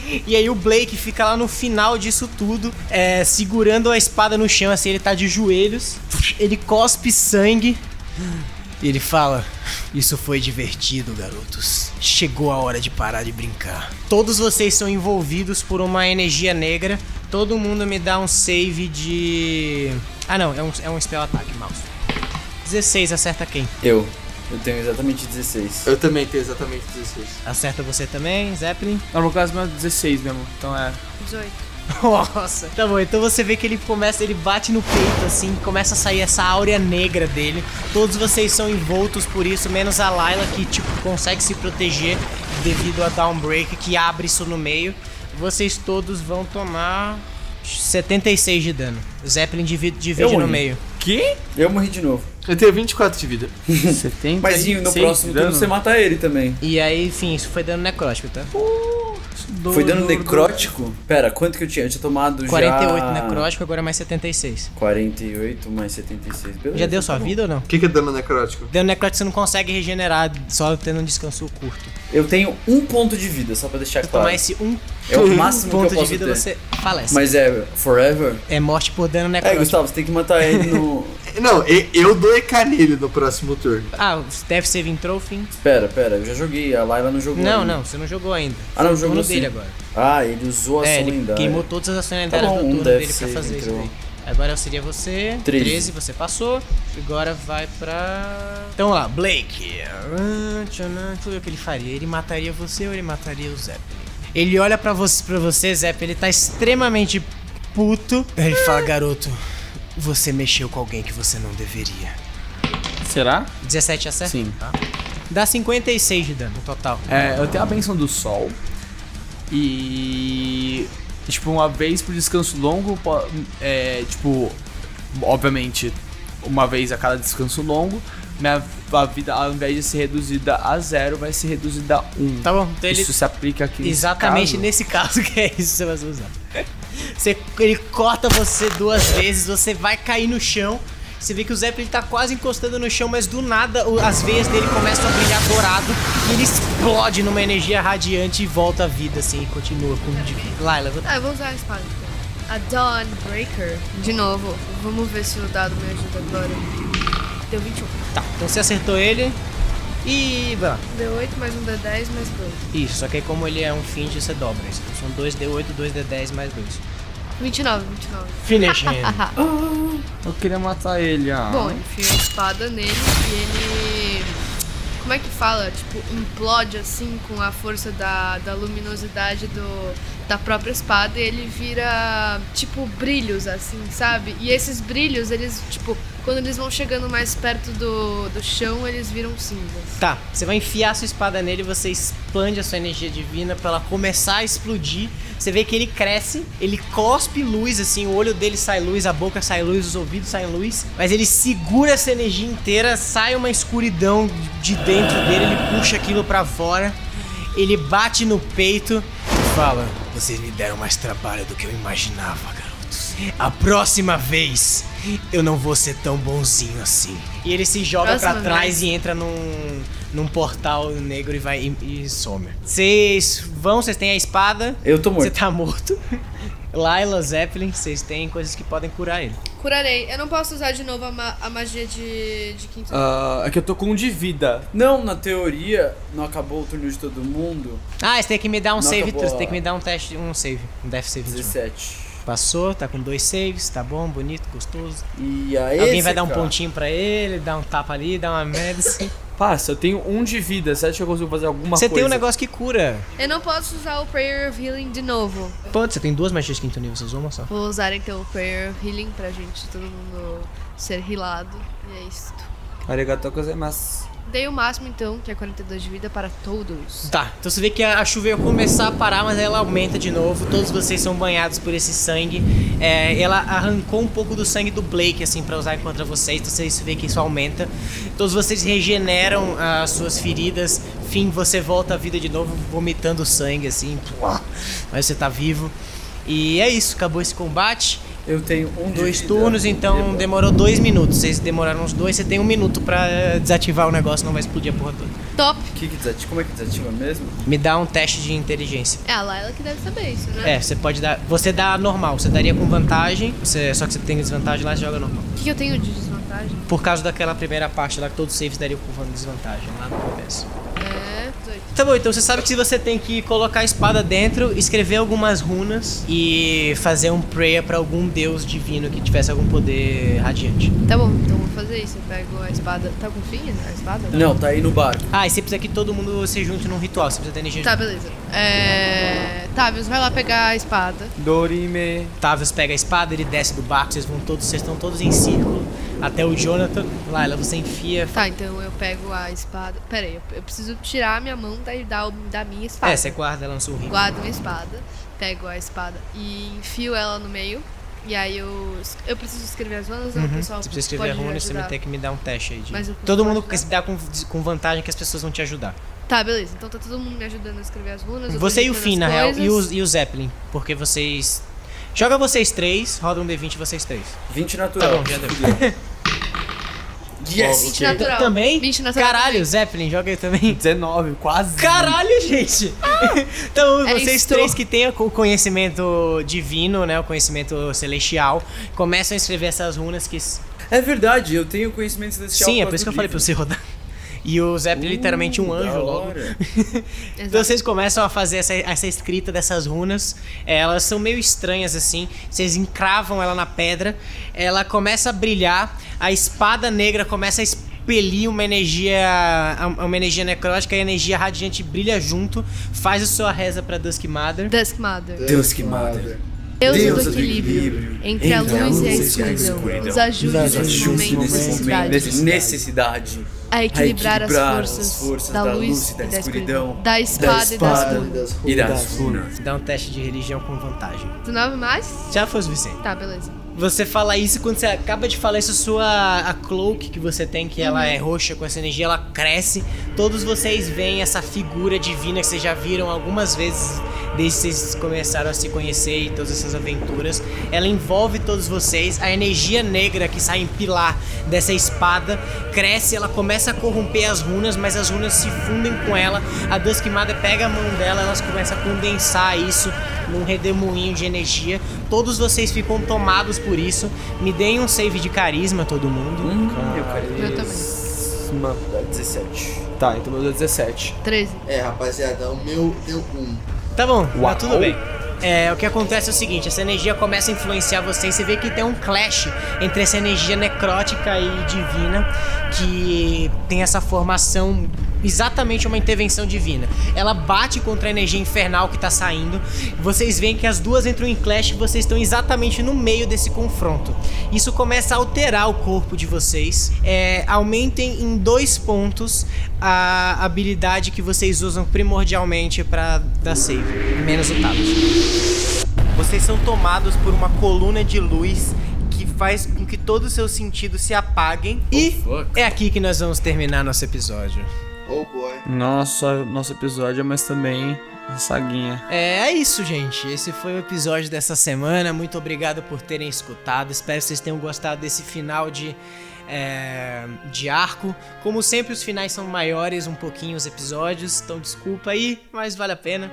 E, e aí o Blake fica lá no final disso tudo, é, segurando a espada no chão, assim, ele tá de joelhos, ele cospe sangue e ele fala: Isso foi divertido, garotos. Chegou a hora de parar de brincar. Todos vocês são envolvidos por uma energia negra. Todo mundo me dá um save de. Ah não, é um, é um spell attack, mouse. 16, acerta quem? Eu. Eu tenho exatamente 16. eu também tenho exatamente 16. Acerta você também, Zeppelin? No meu caso, meu é 16 mesmo. Então é. 18. *laughs* Nossa, tá bom. Então você vê que ele começa, ele bate no peito assim, começa a sair essa áurea negra dele. Todos vocês são envoltos por isso, menos a Layla que tipo consegue se proteger devido a Downbreak que abre isso no meio. Vocês todos vão tomar 76 de dano. Zeppelin divide, divide no meio. Que? Eu morri de novo. Eu tenho 24 de vida. *laughs* 70 Mas e no próximo turno você mata ele também. E aí, enfim, isso foi dano necrótico, tá? Foi dano necrótico? Pera, quanto que eu tinha? Eu tinha tomado 48 já... necrótico, agora mais 76. 48 mais 76. Beleza, Já deu sua tá vida ou não? O que, que é dano necrótico? Dano necrótico você não consegue regenerar só tendo um descanso curto. Eu tenho um ponto de vida, só pra deixar Se claro. tomar esse um É o *laughs* máximo que eu ponto de posso vida, ter. você falece. Mas é forever? É morte por dano É, necrótico. Gustavo, você tem que matar ele no... *laughs* Não, eu dou EK nele no próximo turno. Ah, Death Saving Trophy? Pera, pera, eu já joguei, a Layla não jogou Não, ainda. não, você não jogou ainda. Ah, não, jogou no sim. dele agora. Ah, ele usou a é, ação ele lendária. queimou todas as ações lendárias bom, do um turno Death dele pra fazer isso daí. Agora seria você. 13. você passou. Agora vai pra. Então lá, Blake. Tchanan, Deixa eu ver o que ele faria. Ele mataria você ou ele mataria o Zeppelin? Ele olha pra você, pra você Zeppelin, ele tá extremamente puto. Ele fala, garoto, você mexeu com alguém que você não deveria. Será? 17 acerta? Sim. Tá. Dá 56 de dano no total. É, eu tenho a benção do sol. E. Tipo, uma vez por descanso longo, é, tipo, obviamente, uma vez a cada descanso longo, minha a vida, ao invés de ser reduzida a zero, vai ser reduzida a um. Tá bom, então ele. Isso se aplica aqui nesse Exatamente caso? nesse caso que é isso que você vai usar. *laughs* Você, ele corta você duas vezes, você vai cair no chão. Você vê que o Zeppelin tá quase encostando no chão, mas do nada as veias dele começam a brilhar dourado e ele explode numa energia radiante e volta à vida, assim, e continua com de Laila, vou- Ah, eu vou usar a espada. A Dawnbreaker. De novo. Vamos ver se o dado me ajuda agora. Deu 21. Tá, então você acertou ele e. vai lá. Deu 8 mais um D10 mais 2. Isso, só que aí como ele é um finge, você dobra isso. Então são 2D8, 2D10 mais 2. 29, 29. Finish him. *laughs* Eu queria matar ele, ah. Bom, enfio a espada nele e ele. Como é que fala? Tipo, implode assim com a força da, da luminosidade do, da própria espada e ele vira, tipo, brilhos assim, sabe? E esses brilhos, eles, tipo, Quando eles vão chegando mais perto do, do chão, eles viram cinzas. Tá, você vai enfiar sua espada nele, você expande a sua energia divina pra ela começar a explodir. Você vê que ele cresce, ele cospe luz, assim, o olho dele sai luz, a boca sai luz, os ouvidos saem luz. Mas ele segura essa energia inteira, sai uma escuridão de dentro dele, ele puxa aquilo pra fora. Ele bate no peito e fala: Vocês me deram mais trabalho do que eu imaginava, garotos. A próxima vez eu não vou ser tão bonzinho assim. E ele se joga pra Próxima trás e entra num, num portal negro e vai e, e some. Vocês vão, vocês têm a espada. Eu tô Você morto. tá morto. *laughs* Laila, Zeppelin, vocês têm coisas que podem curar ele. Curarei. Eu não posso usar de novo a, ma- a magia de, de quinto. Ah, é que eu tô com um de vida. Não, na teoria, não acabou o turno de todo mundo. Ah, você tem que me dar um Não save, você tem que me dar um teste, um save, um death save. de novo. 17. Passou, tá com dois saves, tá bom, bonito, gostoso. E aí. Alguém vai dar um pontinho pra ele, dar um tapa ali, dar uma medicine. *laughs* Passa, eu tenho um de vida. Você acha que eu consigo fazer alguma Você coisa? tem um negócio que cura. Eu não posso usar o Prayer of Healing de novo. Pronto, você tem duas magias de quinto nível, você usou uma só. Vou usar então o Prayer of Healing pra gente, todo mundo ser healado. E é isso. Arigatou gozaimasu. Dei o máximo então, que é 42 de vida para todos. Tá, então você vê que a chuva ia começar a parar, mas ela aumenta de novo. Todos vocês são banhados por esse sangue. É, ela arrancou um pouco do sangue do Blake, assim, pra usar contra vocês. Então vocês vê que isso aumenta. Todos vocês regeneram as suas feridas. Fim, você volta à vida de novo, vomitando sangue, assim. Mas você tá vivo. E é isso, acabou esse combate. Eu tenho um Dois turnos, então demorou dois minutos. Vocês demoraram uns dois, você tem um minuto pra eh, desativar o negócio, não vai explodir a porra toda. Top! O que que desativa? Como é que desativa mesmo? Me dá um teste de inteligência. É a Layla que deve saber isso, né? É, você pode dar. Você dá normal, você daria com vantagem, você, só que você tem desvantagem lá, você joga normal. O que, que eu tenho de desvantagem? Por causa daquela primeira parte lá que todos os saves dariam com desvantagem lá no começo. 18. Tá bom, então você sabe que se você tem que colocar a espada dentro, escrever algumas runas e fazer um prayer pra algum deus divino que tivesse algum poder radiante. Tá bom, então vou fazer isso. Eu pego a espada. Tá com fim a espada? Não, tá aí no barco. Ah, e você precisa que todo mundo se junte num ritual, você precisa ter energia. Tá, beleza. É. Tavius, vai lá pegar a espada. Dorime. Tavius pega a espada, ele desce do barco, vocês vão todos, vocês estão todos em círculo até o Jonathan. Laila, você enfia. Tá, então eu pego a espada. Pera aí, eu, preciso tirar a minha mão da, da, da minha espada. É, você guarda ela no seu rio. Guardo minha espada, pego a espada e enfio ela no meio. E aí eu. Eu preciso escrever as runas, não, Uhum. pessoal. Você precisa escrever me runas, você vai ter que me dar um teste aí. De... Mas eu- Todo mundo ajudar? se dá com, com vantagem que as pessoas vão te ajudar. Tá, beleza. Então tá todo mundo me ajudando a escrever as runas. Você e o Finn, na real, e o, e o Zeppelin. Porque vocês. Joga vocês três, roda um D20 vocês três. 20 Tá natural. bom, já deu. *laughs* Yes! 20 natural. Também? 20 natural. Caralho, Zeppelin, joga aí também. 19, quase. Caralho, gente! *laughs* então, Ela vocês três que têm o conhecimento divino, né? O conhecimento celestial, começam a escrever essas runas que. É verdade, eu tenho conhecimento celestial. Sim, é por isso que eu causa falei pra livro. você rodar. E o Zeppelin é literalmente um Uh, anjo logo. *laughs* Então vocês começam a fazer essa, essa escrita dessas runas. É, Elas são meio estranhas assim. Vocês encravam ela na pedra. Ela começa a brilhar. A espada negra começa a expelir uma energia. Uma energia necrótica e a energia radiante brilha junto. Faz a sua reza pra Dusk Mother. Dusk Mother. Deus que mata. Deusa Deusa do equilíbrio, equilíbrio, entre a entre a luz e a luz e a escuridão. Nos ajude nesse momento de nesse momento necessidade de necessidade. A equilibrar, a equilibrar as, forças as forças da, da luz luz e e da da escuridão, da espada, e das espada runas. E das runas. Dá um teste de religião com vantagem. 19 mais? Já foi o suficiente. Tá, beleza. Você fala isso quando você acaba de falar isso, sua a cloak que você tem, que ela é roxa com essa energia, ela cresce. Todos vocês veem essa figura divina que vocês já viram algumas vezes desde que vocês começaram a se conhecer e todas essas aventuras. Ela envolve todos vocês. A energia negra que sai em pilar dessa espada cresce, ela começa a corromper as runas, mas as runas se fundem com ela. A Dusk Mother pega a mão dela, elas começam a condensar isso num redemoinho de energia. Todos vocês ficam tomados por isso. Me deem um save de carisma, todo mundo. Eu quero Eu também. Mano, Dá 17. Tá, então meu deu 17. 13. É, rapaziada, o meu deu um. Tá bom, tá tudo bem. É, o que acontece é o seguinte, essa energia começa a influenciar vocês, você vê que tem um clash entre essa energia necrótica e divina, que tem essa formação exatamente uma intervenção divina. Ela bate contra a energia infernal que tá saindo. Vocês veem que as duas entram em clash e vocês estão exatamente no meio desse confronto. Isso começa a alterar o corpo de vocês. É, aumentem em dois pontos a habilidade que vocês usam primordialmente para dar save. Menos o tablet. Vocês são tomados por uma coluna de luz que faz com que todos os seus sentidos se apaguem. e fuck. é aqui que nós vamos terminar nosso episódio. Oh boy. Nossa, nosso episódio, mas também a saguinha. É, é isso, gente. Esse foi o episódio dessa semana. Muito obrigado por terem escutado. Espero que vocês tenham gostado desse final de, é, de arco. Como sempre, os finais são maiores um pouquinho os episódios, então desculpa aí, mas vale a pena.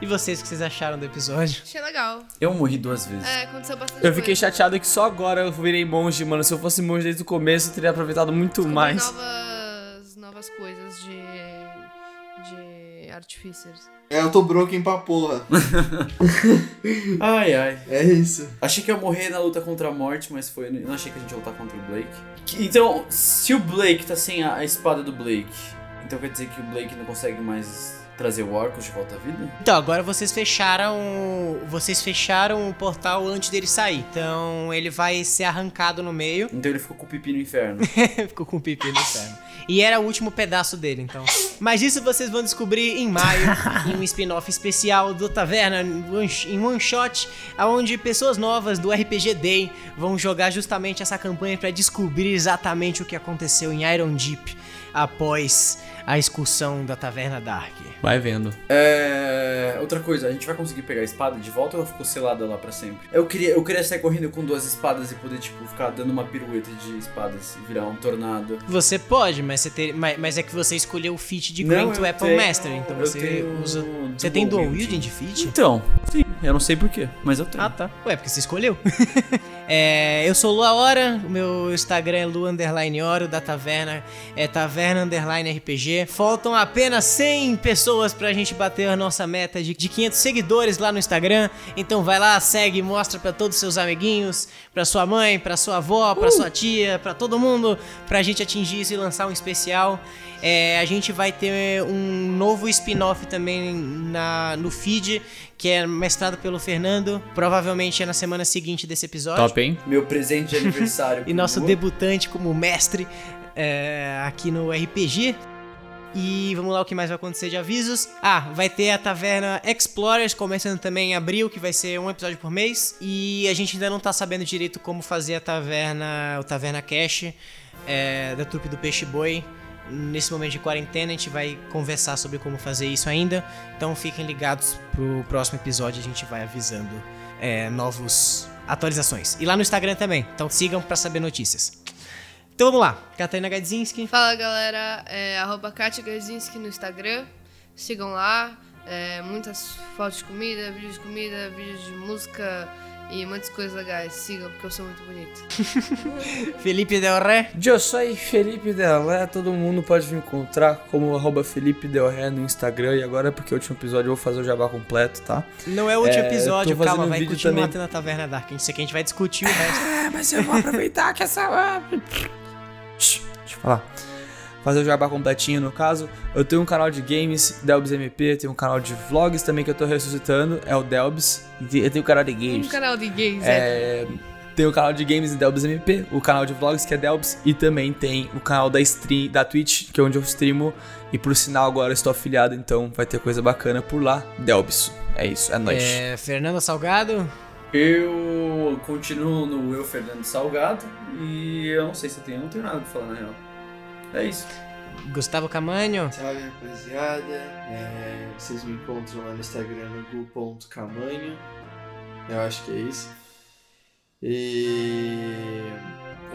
E vocês, o que vocês acharam do episódio? Achei legal. Eu morri duas vezes. É, aconteceu bastante Eu fiquei coisa. chateado que só agora eu virei monge, mano. Se eu fosse monge desde o começo, eu teria aproveitado muito Descobri mais. Novas, novas coisas de, de artificers. É, eu tô broken pra porra. *laughs* Ai, ai. É isso. Achei que ia morrer na luta contra a morte, mas foi. Eu não achei que a gente ia lutar contra o Blake. Então, se o Blake tá sem a, a espada do Blake, então quer dizer que o Blake não consegue mais trazer o Orcus de volta à vida? Então, agora vocês fecharam. Vocês fecharam o portal antes dele sair. Então ele vai ser arrancado no meio. Então ele ficou com o pipi no inferno. *laughs* Ficou com o pipi no inferno. E era o último pedaço dele, então. Mas isso vocês vão descobrir em maio, em um spin-off especial do Taverna, em one shot, onde pessoas novas do RPG Day vão jogar justamente essa campanha para descobrir exatamente o que aconteceu em Iron Deep após a excursão da Taverna Dark. Vai vendo. É. Outra coisa, a gente vai conseguir pegar a espada de volta ou ela ficou selada lá pra sempre? Eu queria, eu queria sair correndo com duas espadas e poder, tipo, ficar dando uma pirueta de espadas e virar um tornado. Você pode, mas, você ter, mas, mas é que você escolheu o feat de Grant eu Weapon tenho- Master, então você tenho usa. Você tem dual wielding. de feat? Então, sim, eu não sei porquê, mas eu tenho. Ah, tá. Ué, porque você escolheu. *laughs* É, eu sou Lua Hora, o meu Instagram é Lu Underline Hora, o da Taverna é Taverna Underline RPG. Faltam apenas 100 pessoas pra gente bater a nossa meta de, de 500 seguidores lá no Instagram. Então vai lá, segue, mostra pra todos os seus amiguinhos, pra sua mãe, pra sua avó, pra sua tia, pra todo mundo, pra gente atingir isso e lançar um especial. É, a gente vai ter um novo spin-off também na, no feed, que é mestrado pelo Fernando. Provavelmente é na semana seguinte desse episódio. Top, hein? Meu presente de aniversário. *laughs* E nosso debutante como mestre é, aqui no RPG. E vamos lá, o que mais vai acontecer de avisos? Ah, vai ter a Taverna Explorers começando também em abril, que vai ser um episódio por mês. E a gente ainda não tá sabendo direito como fazer a Taverna, o Taverna Cash é, da trupe do Peixe Boi. Nesse momento de quarentena, a gente vai conversar sobre como fazer isso ainda. Então fiquem ligados pro próximo episódio, a gente vai avisando é, novos atualizações. E lá no Instagram também, então sigam pra saber notícias. Então vamos lá, Catarina Gadzinski. Fala galera, é arroba Katia Garzinski no Instagram. Sigam lá. É, muitas fotos de comida, vídeos de comida, vídeos de música e muitas coisas legais. Sigam porque eu sou muito bonito. *laughs* Felipe Del Ré. Eu sou Felipe Delé, todo mundo pode me encontrar como arroba Felipe Del Ré no Instagram. E agora, porque é o último episódio, eu vou fazer o jabá completo, tá? Não é o último É, episódio, calma, um vai vídeo continuar também. tendo a Taverna Dark. Isso aqui a gente vai discutir o resto. É, mas eu vou aproveitar que essa. *laughs* Deixa eu falar. Fazer o jabá completinho no caso. Eu tenho um canal de games, Delbs MP, tenho um canal de vlogs também que eu tô ressuscitando, é o Delbs. E Eu tenho um canal de Um games. canal de gays, é. É, tem o canal de games Delbs MP, o canal de vlogs que é Delbs e também tem o canal da stream da Twitch, que é onde eu streamo e por sinal agora eu estou afiliado, então vai ter coisa bacana por lá, Delbs. É isso, é nóis. É, Fernando Salgado. Eu continuo no Eu Fernando Salgado e eu não sei se eu tenho, eu não tenho nada pra falar na real. É isso. Gustavo Camanho. Salve rapaziada, É, vocês me encontram lá no Instagram no gu.camanho, eu acho que é isso. E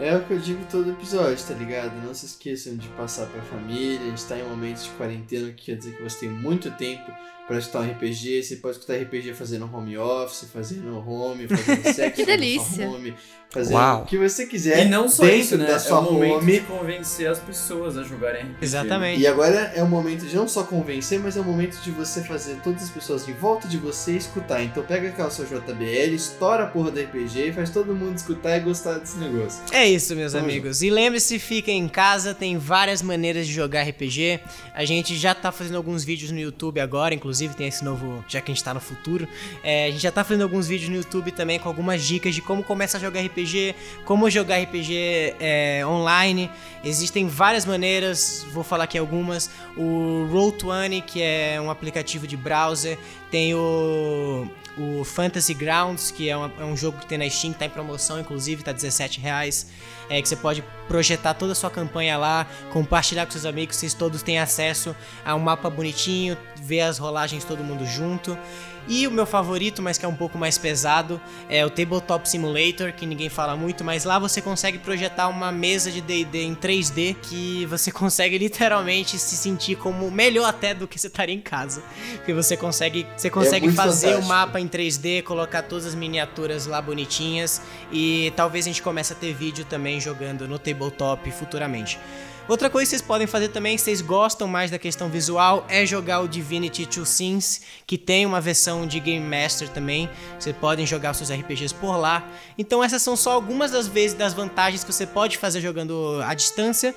é o que eu digo todo episódio, tá ligado? Não se esqueçam de passar pra família, a gente tá em momentos de quarentena, que quer dizer que você tem muito tempo pra escutar um RPG, você pode escutar RPG fazendo home office, fazendo home, fazendo *laughs* sexo, Que fazendo delícia. home, fazendo Uau. o que você quiser E não só dentro isso, né? da É sua o momento home. de convencer as pessoas a jogarem RPG. Exatamente. E agora é o momento de não só convencer, mas é o momento de você fazer todas as pessoas de volta de você escutar. Então pega aquela sua JBL, estoura a porra do RPG e faz todo mundo escutar e gostar desse negócio. É isso, meus Tamo amigos. E lembre-se, fiquem em casa, tem várias maneiras de jogar RPG. A gente já tá fazendo alguns vídeos no YouTube agora, inclusive tem esse novo, já que a gente tá no futuro. É, a gente já tá fazendo alguns vídeos no YouTube também com algumas dicas de como começar a jogar RPG, como jogar RPG é, online. Existem várias maneiras, vou falar aqui algumas. O Roll20, que é um aplicativo de browser, tem o o Fantasy Grounds, que é, é um jogo que tem na Steam, tá em promoção, inclusive, tá 17 reais. É que você pode projetar toda a sua campanha lá, compartilhar com seus amigos, vocês todos têm acesso a um mapa bonitinho, ver as rolagens todo mundo junto. E o meu favorito, mas que é um pouco mais pesado, é o Tabletop Simulator, que ninguém fala muito, mas lá você consegue projetar uma mesa de D&D em 3D que você *laughs* consegue literalmente se sentir como melhor até do que você estaria em casa. Porque você consegue, você consegue muito fazer o fantástico. mapa em 3D, colocar todas as miniaturas lá bonitinhas e talvez a gente comece a ter vídeo também jogando no tabletop futuramente. Outra coisa que vocês podem fazer também, se vocês gostam mais da questão visual, é jogar o Divinity Two Sins, que tem uma versão de Game Master também. Vocês podem jogar seus RPGs por lá. Então essas são só algumas das vezes das vantagens que você pode fazer jogando à distância.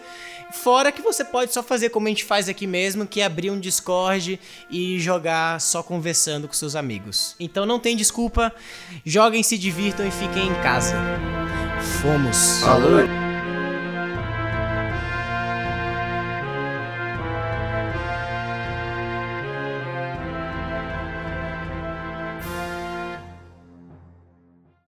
Fora que você pode só fazer como a gente faz aqui mesmo, que é abrir um Discord e jogar só conversando com seus amigos. Então não tem desculpa, joguem, se divirtam e fiquem em casa. Fomos! Falou!